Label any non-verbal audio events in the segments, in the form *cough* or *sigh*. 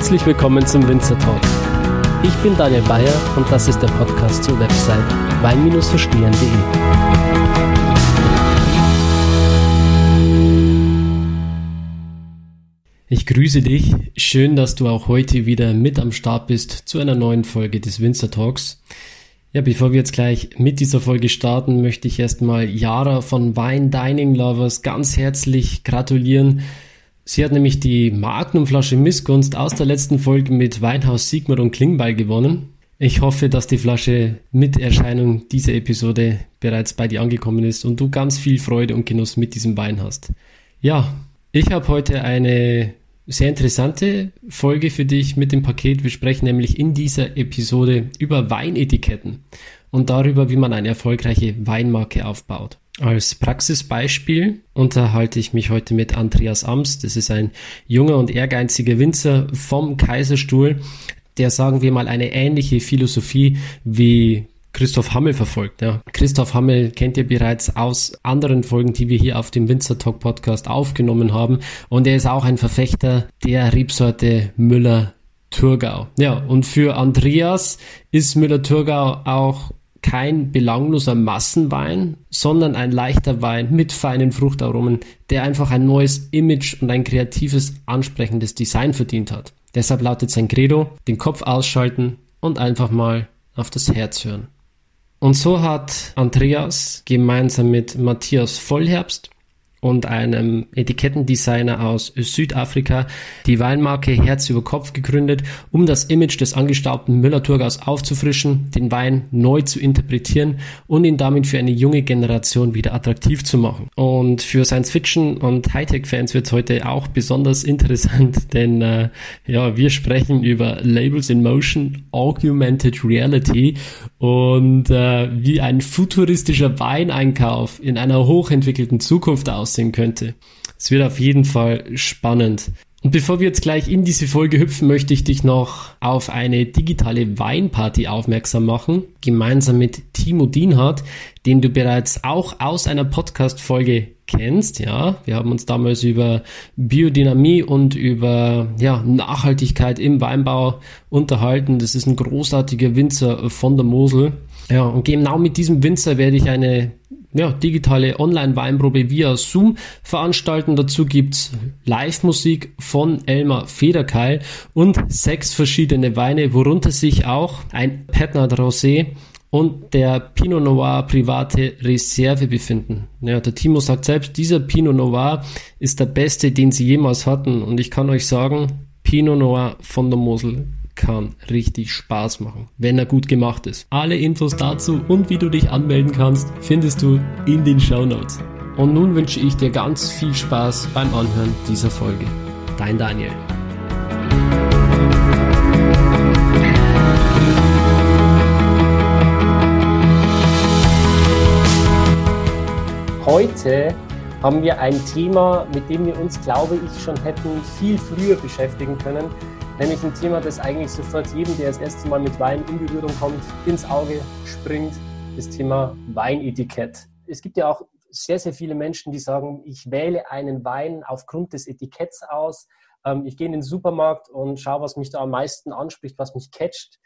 Herzlich willkommen zum Winzer Talk. Ich bin Daniel Bayer und das ist der Podcast zur Website wein-verstehen.de. Ich grüße dich. Schön, dass du auch heute wieder mit am Start bist zu einer neuen Folge des Winzer Talks. Ja, bevor wir jetzt gleich mit dieser Folge starten, möchte ich erstmal Yara von Wine Dining Lovers ganz herzlich gratulieren. Sie hat nämlich die Magnumflasche Missgunst aus der letzten Folge mit Weinhaus Sigmar und Klingbeil gewonnen. Ich hoffe, dass die Flasche mit Erscheinung dieser Episode bereits bei dir angekommen ist und du ganz viel Freude und Genuss mit diesem Wein hast. Ja, ich habe heute eine sehr interessante Folge für dich mit dem Paket. Wir sprechen nämlich in dieser Episode über Weinetiketten und darüber, wie man eine erfolgreiche Weinmarke aufbaut. Als Praxisbeispiel unterhalte ich mich heute mit Andreas Ams. Das ist ein junger und ehrgeiziger Winzer vom Kaiserstuhl, der, sagen wir mal, eine ähnliche Philosophie wie Christoph Hammel verfolgt. Ja. Christoph Hammel kennt ihr bereits aus anderen Folgen, die wir hier auf dem Winzer Talk Podcast aufgenommen haben. Und er ist auch ein Verfechter der Rebsorte Müller Thurgau. Ja, und für Andreas ist Müller Thurgau auch kein belangloser Massenwein, sondern ein leichter Wein mit feinen Fruchtaromen, der einfach ein neues Image und ein kreatives, ansprechendes Design verdient hat. Deshalb lautet sein Credo, den Kopf ausschalten und einfach mal auf das Herz hören. Und so hat Andreas gemeinsam mit Matthias Vollherbst und einem Etikettendesigner aus Südafrika die Weinmarke Herz über Kopf gegründet, um das Image des angestaubten Müller-Thurgaus aufzufrischen, den Wein neu zu interpretieren und ihn damit für eine junge Generation wieder attraktiv zu machen. Und für Science-Fiction und Hightech-Fans wird es heute auch besonders interessant, *laughs* denn äh, ja, wir sprechen über Labels in Motion, Augmented Reality und äh, wie ein futuristischer Weineinkauf in einer hochentwickelten Zukunft aussieht aussehen könnte. Es wird auf jeden Fall spannend. Und bevor wir jetzt gleich in diese Folge hüpfen, möchte ich dich noch auf eine digitale Weinparty aufmerksam machen, gemeinsam mit Timo Dienhardt, den du bereits auch aus einer Podcast-Folge kennst. Ja, wir haben uns damals über Biodynamie und über ja, Nachhaltigkeit im Weinbau unterhalten. Das ist ein großartiger Winzer von der Mosel. Ja, und genau mit diesem Winzer werde ich eine ja, digitale Online-Weinprobe via Zoom veranstalten. Dazu gibt's Live-Musik von Elmar Federkeil und sechs verschiedene Weine, worunter sich auch ein Petnat Rosé und der Pinot Noir private Reserve befinden. Ja, der Timo sagt selbst, dieser Pinot Noir ist der beste, den sie jemals hatten. Und ich kann euch sagen, Pinot Noir von der Mosel kann richtig Spaß machen, wenn er gut gemacht ist. Alle Infos dazu und wie du dich anmelden kannst, findest du in den Show Notes. Und nun wünsche ich dir ganz viel Spaß beim Anhören dieser Folge. Dein Daniel. Heute haben wir ein Thema, mit dem wir uns, glaube ich, schon hätten viel früher beschäftigen können Nämlich ein Thema, das eigentlich sofort jedem, der das erste Mal mit Wein in Berührung kommt, ins Auge springt, das Thema Weinetikett. Es gibt ja auch sehr, sehr viele Menschen, die sagen, ich wähle einen Wein aufgrund des Etiketts aus. Ähm, ich gehe in den Supermarkt und schaue, was mich da am meisten anspricht, was mich catcht.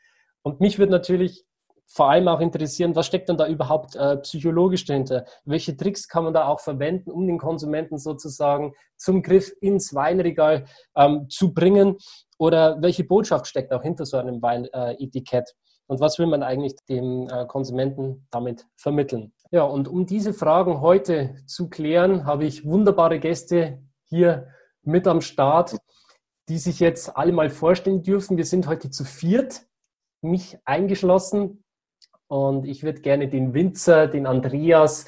Und mich würde natürlich vor allem auch interessieren, was steckt denn da überhaupt äh, psychologisch dahinter? Welche Tricks kann man da auch verwenden, um den Konsumenten sozusagen zum Griff ins Weinregal ähm, zu bringen? Oder welche Botschaft steckt auch hinter so einem Weinetikett? Und was will man eigentlich dem äh, Konsumenten damit vermitteln? Ja, und um diese Fragen heute zu klären, habe ich wunderbare Gäste hier mit am Start, die sich jetzt alle mal vorstellen dürfen. Wir sind heute zu viert, mich eingeschlossen. Und ich würde gerne den Winzer, den Andreas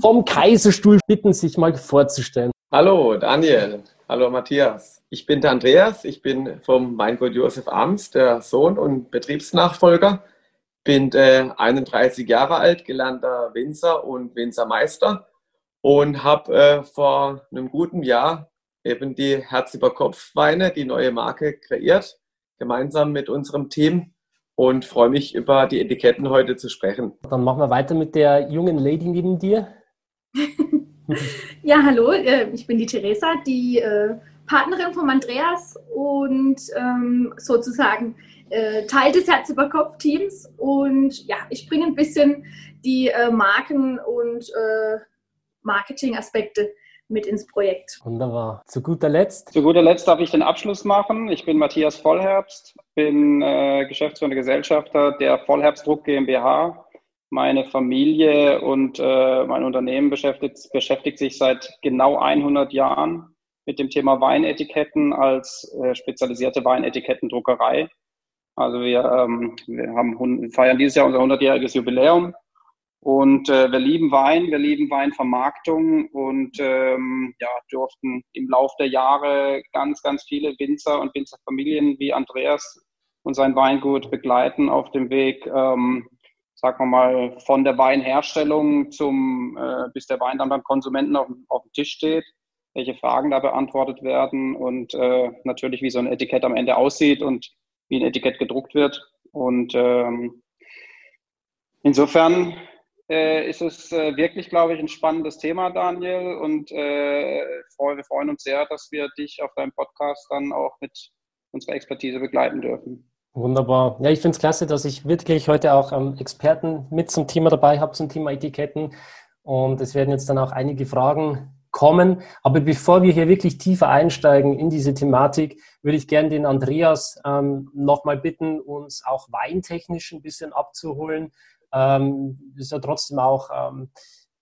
vom Kaiserstuhl bitten, sich mal vorzustellen. Hallo Daniel, hallo Matthias. Ich bin der Andreas, ich bin vom Weingut Josef Arms, der Sohn und Betriebsnachfolger. Bin äh, 31 Jahre alt, gelernter Winzer und Winzermeister und habe äh, vor einem guten Jahr eben die Herz über Kopf Weine, die neue Marke kreiert, gemeinsam mit unserem Team und freue mich über die Etiketten heute zu sprechen. Dann machen wir weiter mit der jungen Lady neben dir. *laughs* ja, hallo, äh, ich bin die Theresa, die äh, Partnerin von Andreas und ähm, sozusagen äh, Teil des Herz über Kopf Teams. Und ja, ich bringe ein bisschen die Marken- und Marketing-Aspekte mit ins Projekt. Wunderbar. Zu guter Letzt? Zu guter Letzt darf ich den Abschluss machen. Ich bin Matthias Vollherbst, bin äh, Geschäftsführender Gesellschafter der Vollherbstdruck GmbH. Meine Familie und äh, mein Unternehmen beschäftigt, beschäftigt sich seit genau 100 Jahren mit dem Thema Weinetiketten als äh, spezialisierte Weinetikettendruckerei. Also wir, ähm, wir haben, feiern dieses Jahr unser 100-jähriges Jubiläum und äh, wir lieben Wein, wir lieben Weinvermarktung und ähm, ja, durften im Laufe der Jahre ganz, ganz viele Winzer und Winzerfamilien wie Andreas und sein Weingut begleiten auf dem Weg, ähm, sagen wir mal, von der Weinherstellung zum, äh, bis der Wein dann beim Konsumenten auf, auf dem Tisch steht, welche Fragen da beantwortet werden und äh, natürlich, wie so ein Etikett am Ende aussieht und wie ein Etikett gedruckt wird. Und ähm, insofern äh, ist es äh, wirklich, glaube ich, ein spannendes Thema, Daniel. Und äh, wir freuen uns sehr, dass wir dich auf deinem Podcast dann auch mit unserer Expertise begleiten dürfen. Wunderbar. Ja, ich finde es klasse, dass ich wirklich heute auch ähm, Experten mit zum Thema dabei habe, zum Thema Etiketten. Und es werden jetzt dann auch einige Fragen kommen. Aber bevor wir hier wirklich tiefer einsteigen in diese Thematik, würde ich gerne den Andreas ähm, nochmal bitten, uns auch weintechnisch ein bisschen abzuholen. Ähm, ist ja trotzdem auch ähm,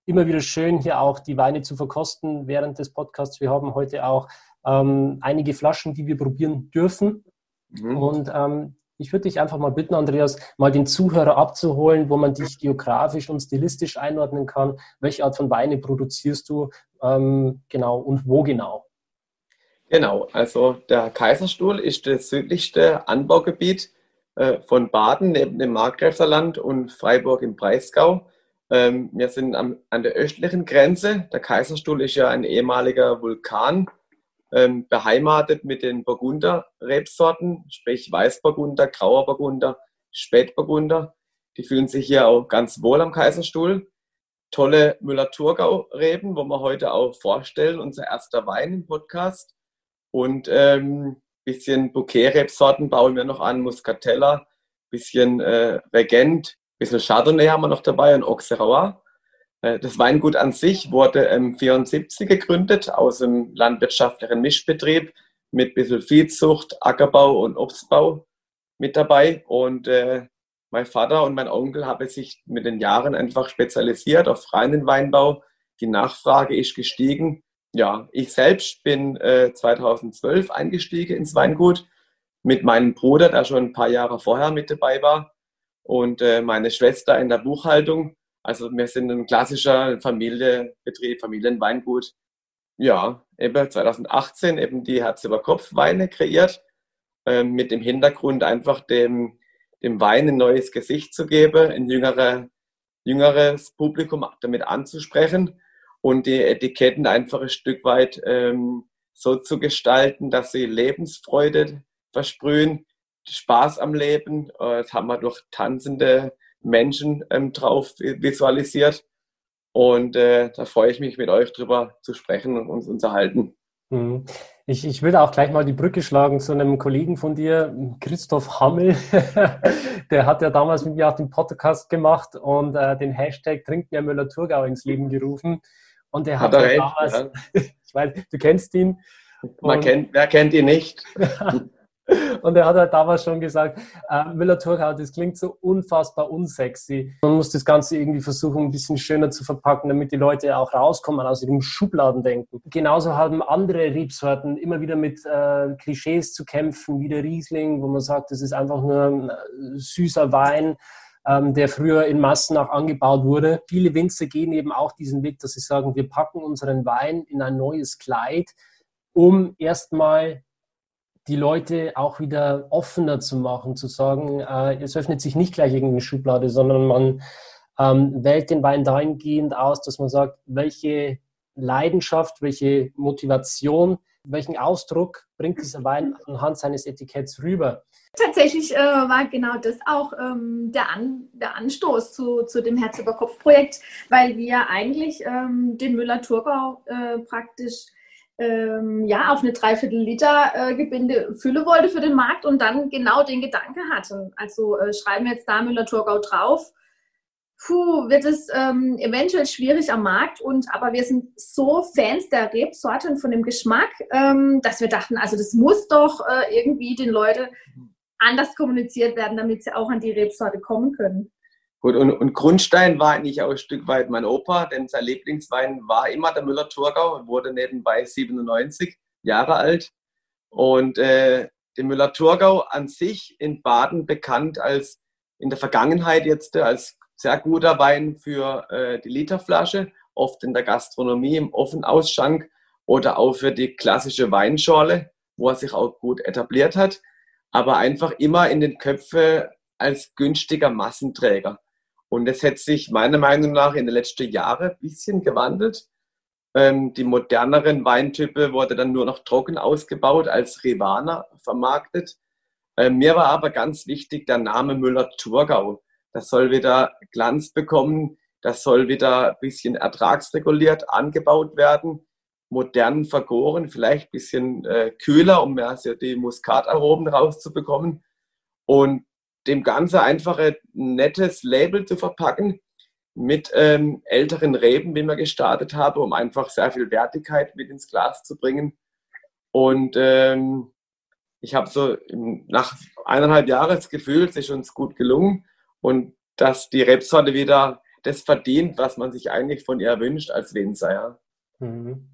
immer wieder schön, hier auch die Weine zu verkosten während des Podcasts. Wir haben heute auch ähm, einige Flaschen, die wir probieren dürfen. Mhm. Und ähm, ich würde dich einfach mal bitten, Andreas, mal den Zuhörer abzuholen, wo man dich geografisch und stilistisch einordnen kann. Welche Art von Weine produzierst du ähm, genau und wo genau? Genau, also der Kaiserstuhl ist das südlichste Anbaugebiet äh, von Baden neben dem Markgräflerland und Freiburg im Breisgau. Ähm, wir sind am, an der östlichen Grenze. Der Kaiserstuhl ist ja ein ehemaliger Vulkan, ähm, beheimatet mit den Burgunder-Rebsorten, sprich Weißburgunder, Grauer Burgunder, Spätburgunder. Die fühlen sich hier auch ganz wohl am Kaiserstuhl. Tolle Müller-Thurgau-Reben, wo wir heute auch vorstellen, unser erster Wein im Podcast. Und ähm, bisschen Bouquet-Rebsorten bauen wir noch an, Muscatella, bisschen äh, Regent, bisschen Chardonnay haben wir noch dabei und Auxerrois. Äh, das Weingut an sich wurde im 74 gegründet aus einem landwirtschaftlichen Mischbetrieb mit bisschen Viehzucht, Ackerbau und Obstbau mit dabei. Und äh, mein Vater und mein Onkel haben sich mit den Jahren einfach spezialisiert auf reinen Weinbau. Die Nachfrage ist gestiegen ja, ich selbst bin äh, 2012 eingestiegen ins Weingut mit meinem Bruder, der schon ein paar Jahre vorher mit dabei war, und äh, meine Schwester in der Buchhaltung. Also wir sind ein klassischer Familienbetrieb, Familienweingut. Ja, eben 2018 eben die Herz über Kopf Weine kreiert, äh, mit dem Hintergrund einfach dem, dem Wein ein neues Gesicht zu geben, ein jüngere, jüngeres Publikum damit anzusprechen und die Etiketten einfach ein Stück weit ähm, so zu gestalten, dass sie Lebensfreude versprühen, Spaß am Leben. Äh, das haben wir durch tanzende Menschen ähm, drauf visualisiert. Und äh, da freue ich mich, mit euch drüber zu sprechen und uns unterhalten. Mhm. Ich, ich will auch gleich mal die Brücke schlagen zu einem Kollegen von dir, Christoph Hammel. *laughs* Der hat ja damals mit mir auch den Podcast gemacht und äh, den Hashtag Trinkt mehr Müller-Thurgau ins Leben gerufen. Und er hat, hat er damals, ja. *laughs* ich weiß, du kennst ihn. Man kennt, wer kennt ihn nicht? *laughs* *laughs* Und er hat halt damals schon gesagt, äh, Müller-Thurgau, das klingt so unfassbar unsexy. Man muss das Ganze irgendwie versuchen, ein bisschen schöner zu verpacken, damit die Leute auch rauskommen aus ihrem Schubladendenken. Genauso haben andere Rebsorten immer wieder mit äh, Klischees zu kämpfen, wie der Riesling, wo man sagt, das ist einfach nur ein äh, süßer Wein ähm, der früher in Massen auch angebaut wurde. Viele Winzer gehen eben auch diesen Weg, dass sie sagen, wir packen unseren Wein in ein neues Kleid, um erstmal die Leute auch wieder offener zu machen, zu sagen, äh, es öffnet sich nicht gleich irgendeine Schublade, sondern man ähm, wählt den Wein dahingehend aus, dass man sagt, welche Leidenschaft, welche Motivation, welchen Ausdruck bringt dieser Wein anhand seines Etiketts rüber. Tatsächlich äh, war genau das auch ähm, der, An der Anstoß zu, zu dem Herz über Kopf Projekt, weil wir eigentlich ähm, den Müller-Thurgau äh, praktisch ähm, ja, auf eine Dreiviertel Liter äh, Gebinde Fülle wollte für den Markt und dann genau den Gedanke hatte. Also äh, schreiben wir jetzt da Müller-Thurgau drauf, puh, wird es ähm, eventuell schwierig am Markt. Und aber wir sind so Fans der Rebsorte und von dem Geschmack, ähm, dass wir dachten, also das muss doch äh, irgendwie den Leuten anders kommuniziert werden, damit sie auch an die Rebsorte kommen können. Gut, und, und Grundstein war eigentlich auch ein Stück weit mein Opa, denn sein Lieblingswein war immer der Müller-Thurgau und wurde nebenbei 97 Jahre alt. Und äh, der Müller-Thurgau an sich in Baden bekannt als in der Vergangenheit jetzt als sehr guter Wein für äh, die Literflasche, oft in der Gastronomie im Offenausschank oder auch für die klassische Weinschorle, wo er sich auch gut etabliert hat, aber einfach immer in den Köpfen als günstiger Massenträger. Und das hat sich meiner Meinung nach in den letzten Jahren ein bisschen gewandelt. Ähm, die moderneren Weintypen wurde dann nur noch trocken ausgebaut, als Rivana vermarktet. Ähm, mir war aber ganz wichtig der Name Müller-Thurgau das soll wieder Glanz bekommen, das soll wieder ein bisschen ertragsreguliert angebaut werden, modern vergoren, vielleicht ein bisschen äh, kühler, um mehr also die Muskataromen rauszubekommen und dem Ganze einfach ein nettes Label zu verpacken mit ähm, älteren Reben, wie wir gestartet haben, um einfach sehr viel Wertigkeit mit ins Glas zu bringen. Und ähm, ich habe so nach eineinhalb Jahren das Gefühl, es ist uns gut gelungen und dass die Rebsorte wieder das verdient, was man sich eigentlich von ihr wünscht als Winzer. Ja, mhm.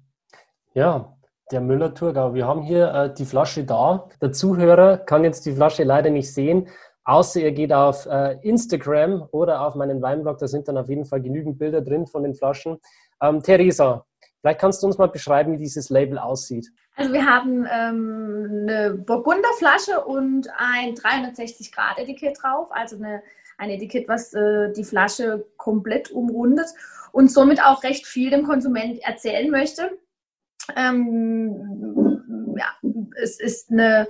ja der Müller-Thurgau. Wir haben hier äh, die Flasche da. Der Zuhörer kann jetzt die Flasche leider nicht sehen, außer er geht auf äh, Instagram oder auf meinen Weinblog. Da sind dann auf jeden Fall genügend Bilder drin von den Flaschen. Ähm, Theresa, vielleicht kannst du uns mal beschreiben, wie dieses Label aussieht. Also wir haben ähm, eine Burgunderflasche und ein 360-Grad-Etikett drauf, also eine ein Etikett, was äh, die Flasche komplett umrundet und somit auch recht viel dem Konsument erzählen möchte. Ähm, ja, es ist eine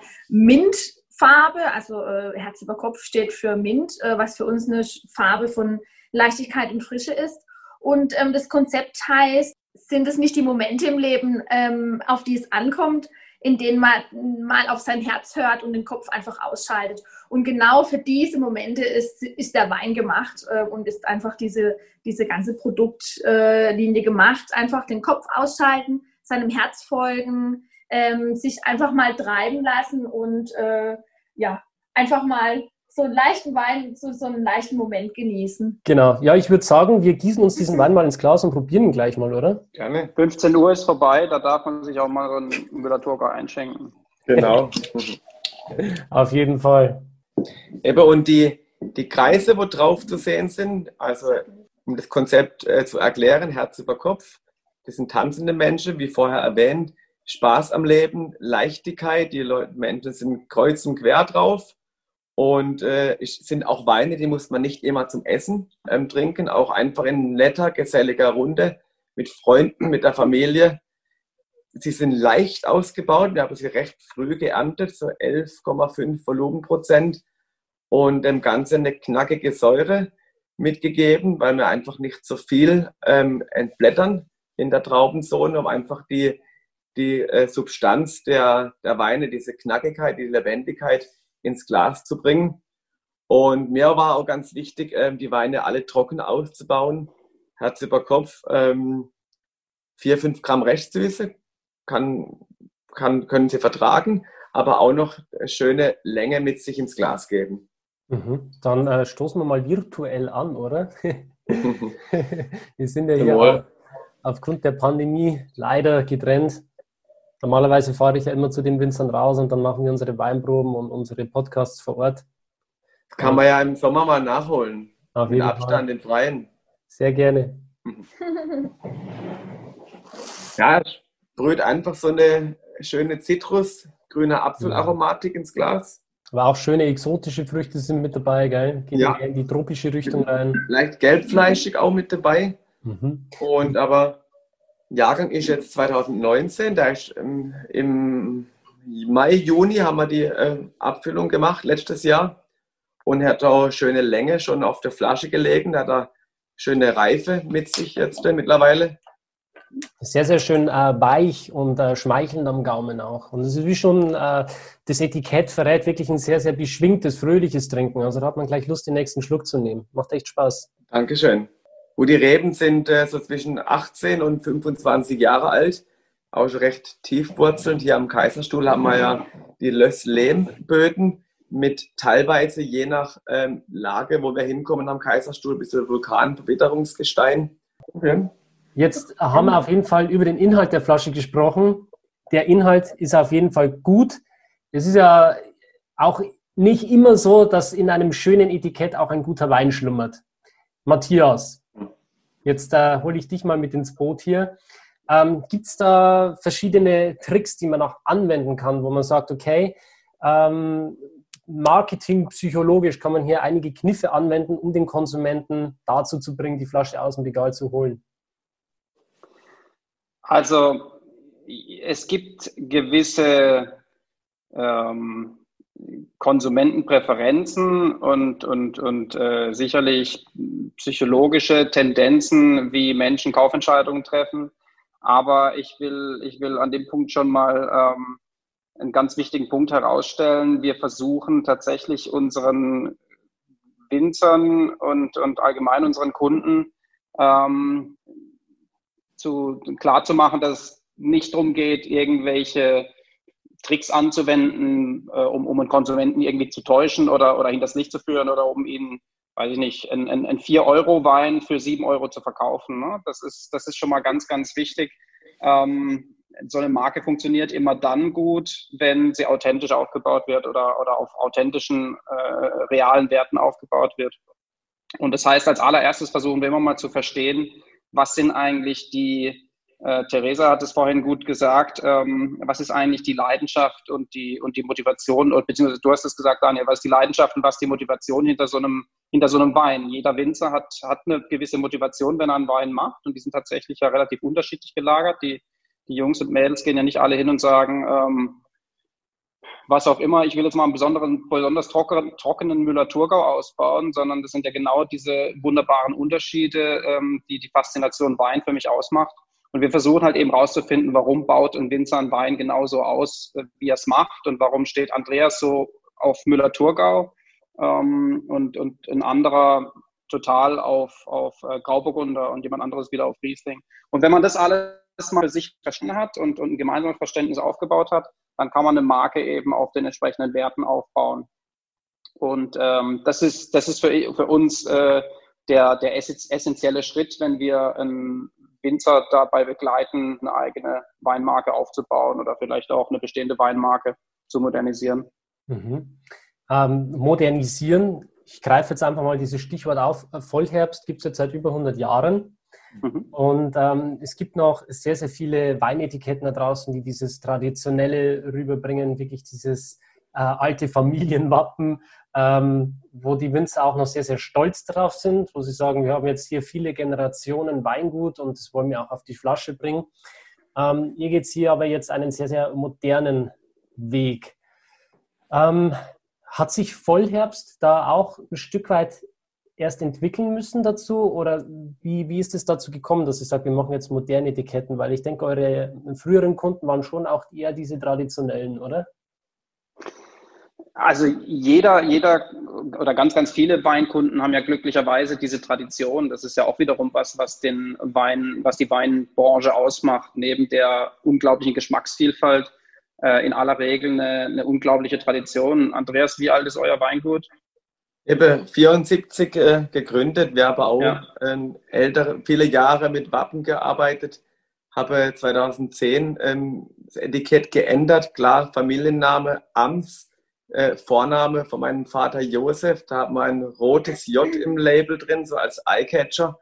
Mintfarbe, also äh, Herz über Kopf steht für Mint, äh, was für uns eine Farbe von Leichtigkeit und Frische ist. Und ähm, das Konzept heißt, sind es nicht die Momente im Leben, ähm, auf die es ankommt, in denen man mal auf sein Herz hört und den Kopf einfach ausschaltet. Und genau für diese Momente ist, ist der Wein gemacht äh, und ist einfach diese, diese ganze Produktlinie gemacht. Einfach den Kopf ausschalten, seinem Herz folgen, ähm, sich einfach mal treiben lassen und äh, ja, einfach mal so einen leichten Wein, so, so einen leichten Moment genießen. Genau. Ja, ich würde sagen, wir gießen uns diesen Wein mal ins Glas und probieren ihn gleich mal, oder? Gerne. 15 Uhr ist vorbei, da darf man sich auch mal so einen Müller-Turka einschenken. Genau. *laughs* Auf jeden Fall. Eben, und die, die Kreise, wo drauf zu sehen sind, also um das Konzept äh, zu erklären, Herz über Kopf, das sind tanzende Menschen, wie vorher erwähnt, Spaß am Leben, Leichtigkeit, die Leute, Menschen sind kreuz und quer drauf und äh, sind auch Weine, die muss man nicht immer zum Essen ähm, trinken, auch einfach in netter, geselliger Runde mit Freunden, mit der Familie. Sie sind leicht ausgebaut. Wir haben sie recht früh geerntet, so 11,5 Volumenprozent und dem Ganze eine knackige Säure mitgegeben, weil wir einfach nicht so viel ähm, entblättern in der Traubenzone, um einfach die, die äh, Substanz der, der Weine, diese Knackigkeit, die Lebendigkeit ins Glas zu bringen. Und mir war auch ganz wichtig, ähm, die Weine alle trocken auszubauen. Herz über Kopf, ähm, 4, 5 Gramm Restsüße kann, kann, können Sie vertragen, aber auch noch eine schöne Länge mit sich ins Glas geben. Mhm. Dann äh, stoßen wir mal virtuell an, oder? *laughs* *laughs* wir sind ja hier aufgrund der Pandemie leider getrennt. Normalerweise fahre ich ja immer zu den Winzern raus und dann machen wir unsere Weinproben und unsere Podcasts vor Ort. Kann man ja im Sommer mal nachholen. Auf jeden Abstand, Fall. den freien. Sehr gerne. *laughs* ja, brüht einfach so eine schöne Zitrus, grüne Apfelaromatik ja. ins Glas. Aber auch schöne exotische Früchte sind mit dabei, gell? Gehen ja. in die tropische Richtung rein. Leicht gelbfleischig auch mit dabei. Mhm. Und aber Jahrgang ist jetzt 2019, da ist ähm, im Mai, Juni haben wir die äh, Abfüllung gemacht, letztes Jahr. Und hat auch schöne Länge schon auf der Flasche gelegen, hat er schöne Reife mit sich jetzt äh, mittlerweile. Sehr, sehr schön äh, weich und äh, schmeichelnd am Gaumen auch. Und es ist wie schon, äh, das Etikett verrät wirklich ein sehr, sehr beschwingtes, fröhliches Trinken. Also da hat man gleich Lust, den nächsten Schluck zu nehmen. Macht echt Spaß. Dankeschön. Gut, die Reben sind äh, so zwischen 18 und 25 Jahre alt, auch schon recht tiefwurzelnd. Hier am Kaiserstuhl haben wir ja die Löss-Lehmböden mit teilweise je nach ähm, Lage, wo wir hinkommen am Kaiserstuhl, bis zu Vulkanverbitterungsgestein. Okay. Jetzt haben wir auf jeden Fall über den Inhalt der Flasche gesprochen. Der Inhalt ist auf jeden Fall gut. Es ist ja auch nicht immer so, dass in einem schönen Etikett auch ein guter Wein schlummert. Matthias, jetzt äh, hole ich dich mal mit ins Boot hier. Ähm, Gibt es da verschiedene Tricks, die man auch anwenden kann, wo man sagt, okay, ähm, Marketing psychologisch kann man hier einige Kniffe anwenden, um den Konsumenten dazu zu bringen, die Flasche aus dem Regal zu holen? Also es gibt gewisse ähm, Konsumentenpräferenzen und, und, und äh, sicherlich psychologische Tendenzen, wie Menschen Kaufentscheidungen treffen. Aber ich will, ich will an dem Punkt schon mal ähm, einen ganz wichtigen Punkt herausstellen. Wir versuchen tatsächlich unseren Winzern und, und allgemein unseren Kunden ähm, zu, klar zu machen, dass es nicht darum geht, irgendwelche Tricks anzuwenden, äh, um, um einen Konsumenten irgendwie zu täuschen oder, oder hinters Licht zu führen oder um ihn, weiß ich nicht, einen, einen 4-Euro-Wein für 7 Euro zu verkaufen. Ne? Das, ist, das ist schon mal ganz, ganz wichtig. Ähm, so eine Marke funktioniert immer dann gut, wenn sie authentisch aufgebaut wird oder, oder auf authentischen, äh, realen Werten aufgebaut wird. Und das heißt, als allererstes versuchen wir immer mal zu verstehen, was sind eigentlich die, äh, Theresa hat es vorhin gut gesagt, ähm, was ist eigentlich die Leidenschaft und die, und die Motivation, und, beziehungsweise du hast es gesagt, Daniel, was ist die Leidenschaft und was die Motivation hinter so einem, hinter so einem Wein? Jeder Winzer hat, hat eine gewisse Motivation, wenn er einen Wein macht, und die sind tatsächlich ja relativ unterschiedlich gelagert. Die, die Jungs und Mädels gehen ja nicht alle hin und sagen, ähm, was auch immer, ich will jetzt mal einen besonderen, besonders trockenen, trockenen Müller-Thurgau ausbauen, sondern das sind ja genau diese wunderbaren Unterschiede, ähm, die die Faszination Wein für mich ausmacht. Und wir versuchen halt eben rauszufinden, warum baut ein Winzer einen Wein genauso aus, äh, wie er es macht und warum steht Andreas so auf Müller-Thurgau ähm, und, und ein anderer total auf, auf äh, Grauburgunder und jemand anderes wieder auf Riesling. Und wenn man das alles mal für sich verstanden hat und, und ein gemeinsames Verständnis aufgebaut hat, dann kann man eine Marke eben auf den entsprechenden Werten aufbauen. Und ähm, das ist, das ist für, für uns äh, der, der essentielle Schritt, wenn wir einen Winzer dabei begleiten, eine eigene Weinmarke aufzubauen oder vielleicht auch eine bestehende Weinmarke zu modernisieren. Mhm. Ähm, modernisieren, ich greife jetzt einfach mal dieses Stichwort auf. Vollherbst gibt es jetzt seit über 100 Jahren. Mhm. Und ähm, es gibt noch sehr, sehr viele Weinetiketten da draußen, die dieses Traditionelle rüberbringen, wirklich dieses äh, alte Familienwappen, ähm, wo die Winzer auch noch sehr, sehr stolz drauf sind, wo sie sagen, wir haben jetzt hier viele Generationen Weingut und das wollen wir auch auf die Flasche bringen. Ähm, ihr geht hier aber jetzt einen sehr, sehr modernen Weg. Ähm, hat sich Vollherbst da auch ein Stück weit erst entwickeln müssen dazu? Oder wie, wie ist es dazu gekommen, dass ihr sagt, wir machen jetzt moderne Etiketten? Weil ich denke, eure früheren Kunden waren schon auch eher diese traditionellen, oder? Also jeder, jeder oder ganz, ganz viele Weinkunden haben ja glücklicherweise diese Tradition. Das ist ja auch wiederum was, was den Wein, was die Weinbranche ausmacht. Neben der unglaublichen Geschmacksvielfalt äh, in aller Regel eine, eine unglaubliche Tradition. Andreas, wie alt ist euer Weingut? Eben 74 äh, gegründet. Wir haben auch ja. ähm, ältere, viele Jahre mit Wappen gearbeitet. Habe 2010 ähm, das Etikett geändert. Klar, Familienname Ams, äh, Vorname von meinem Vater Josef. Da hat man ein rotes J im Label drin, so als Eyecatcher.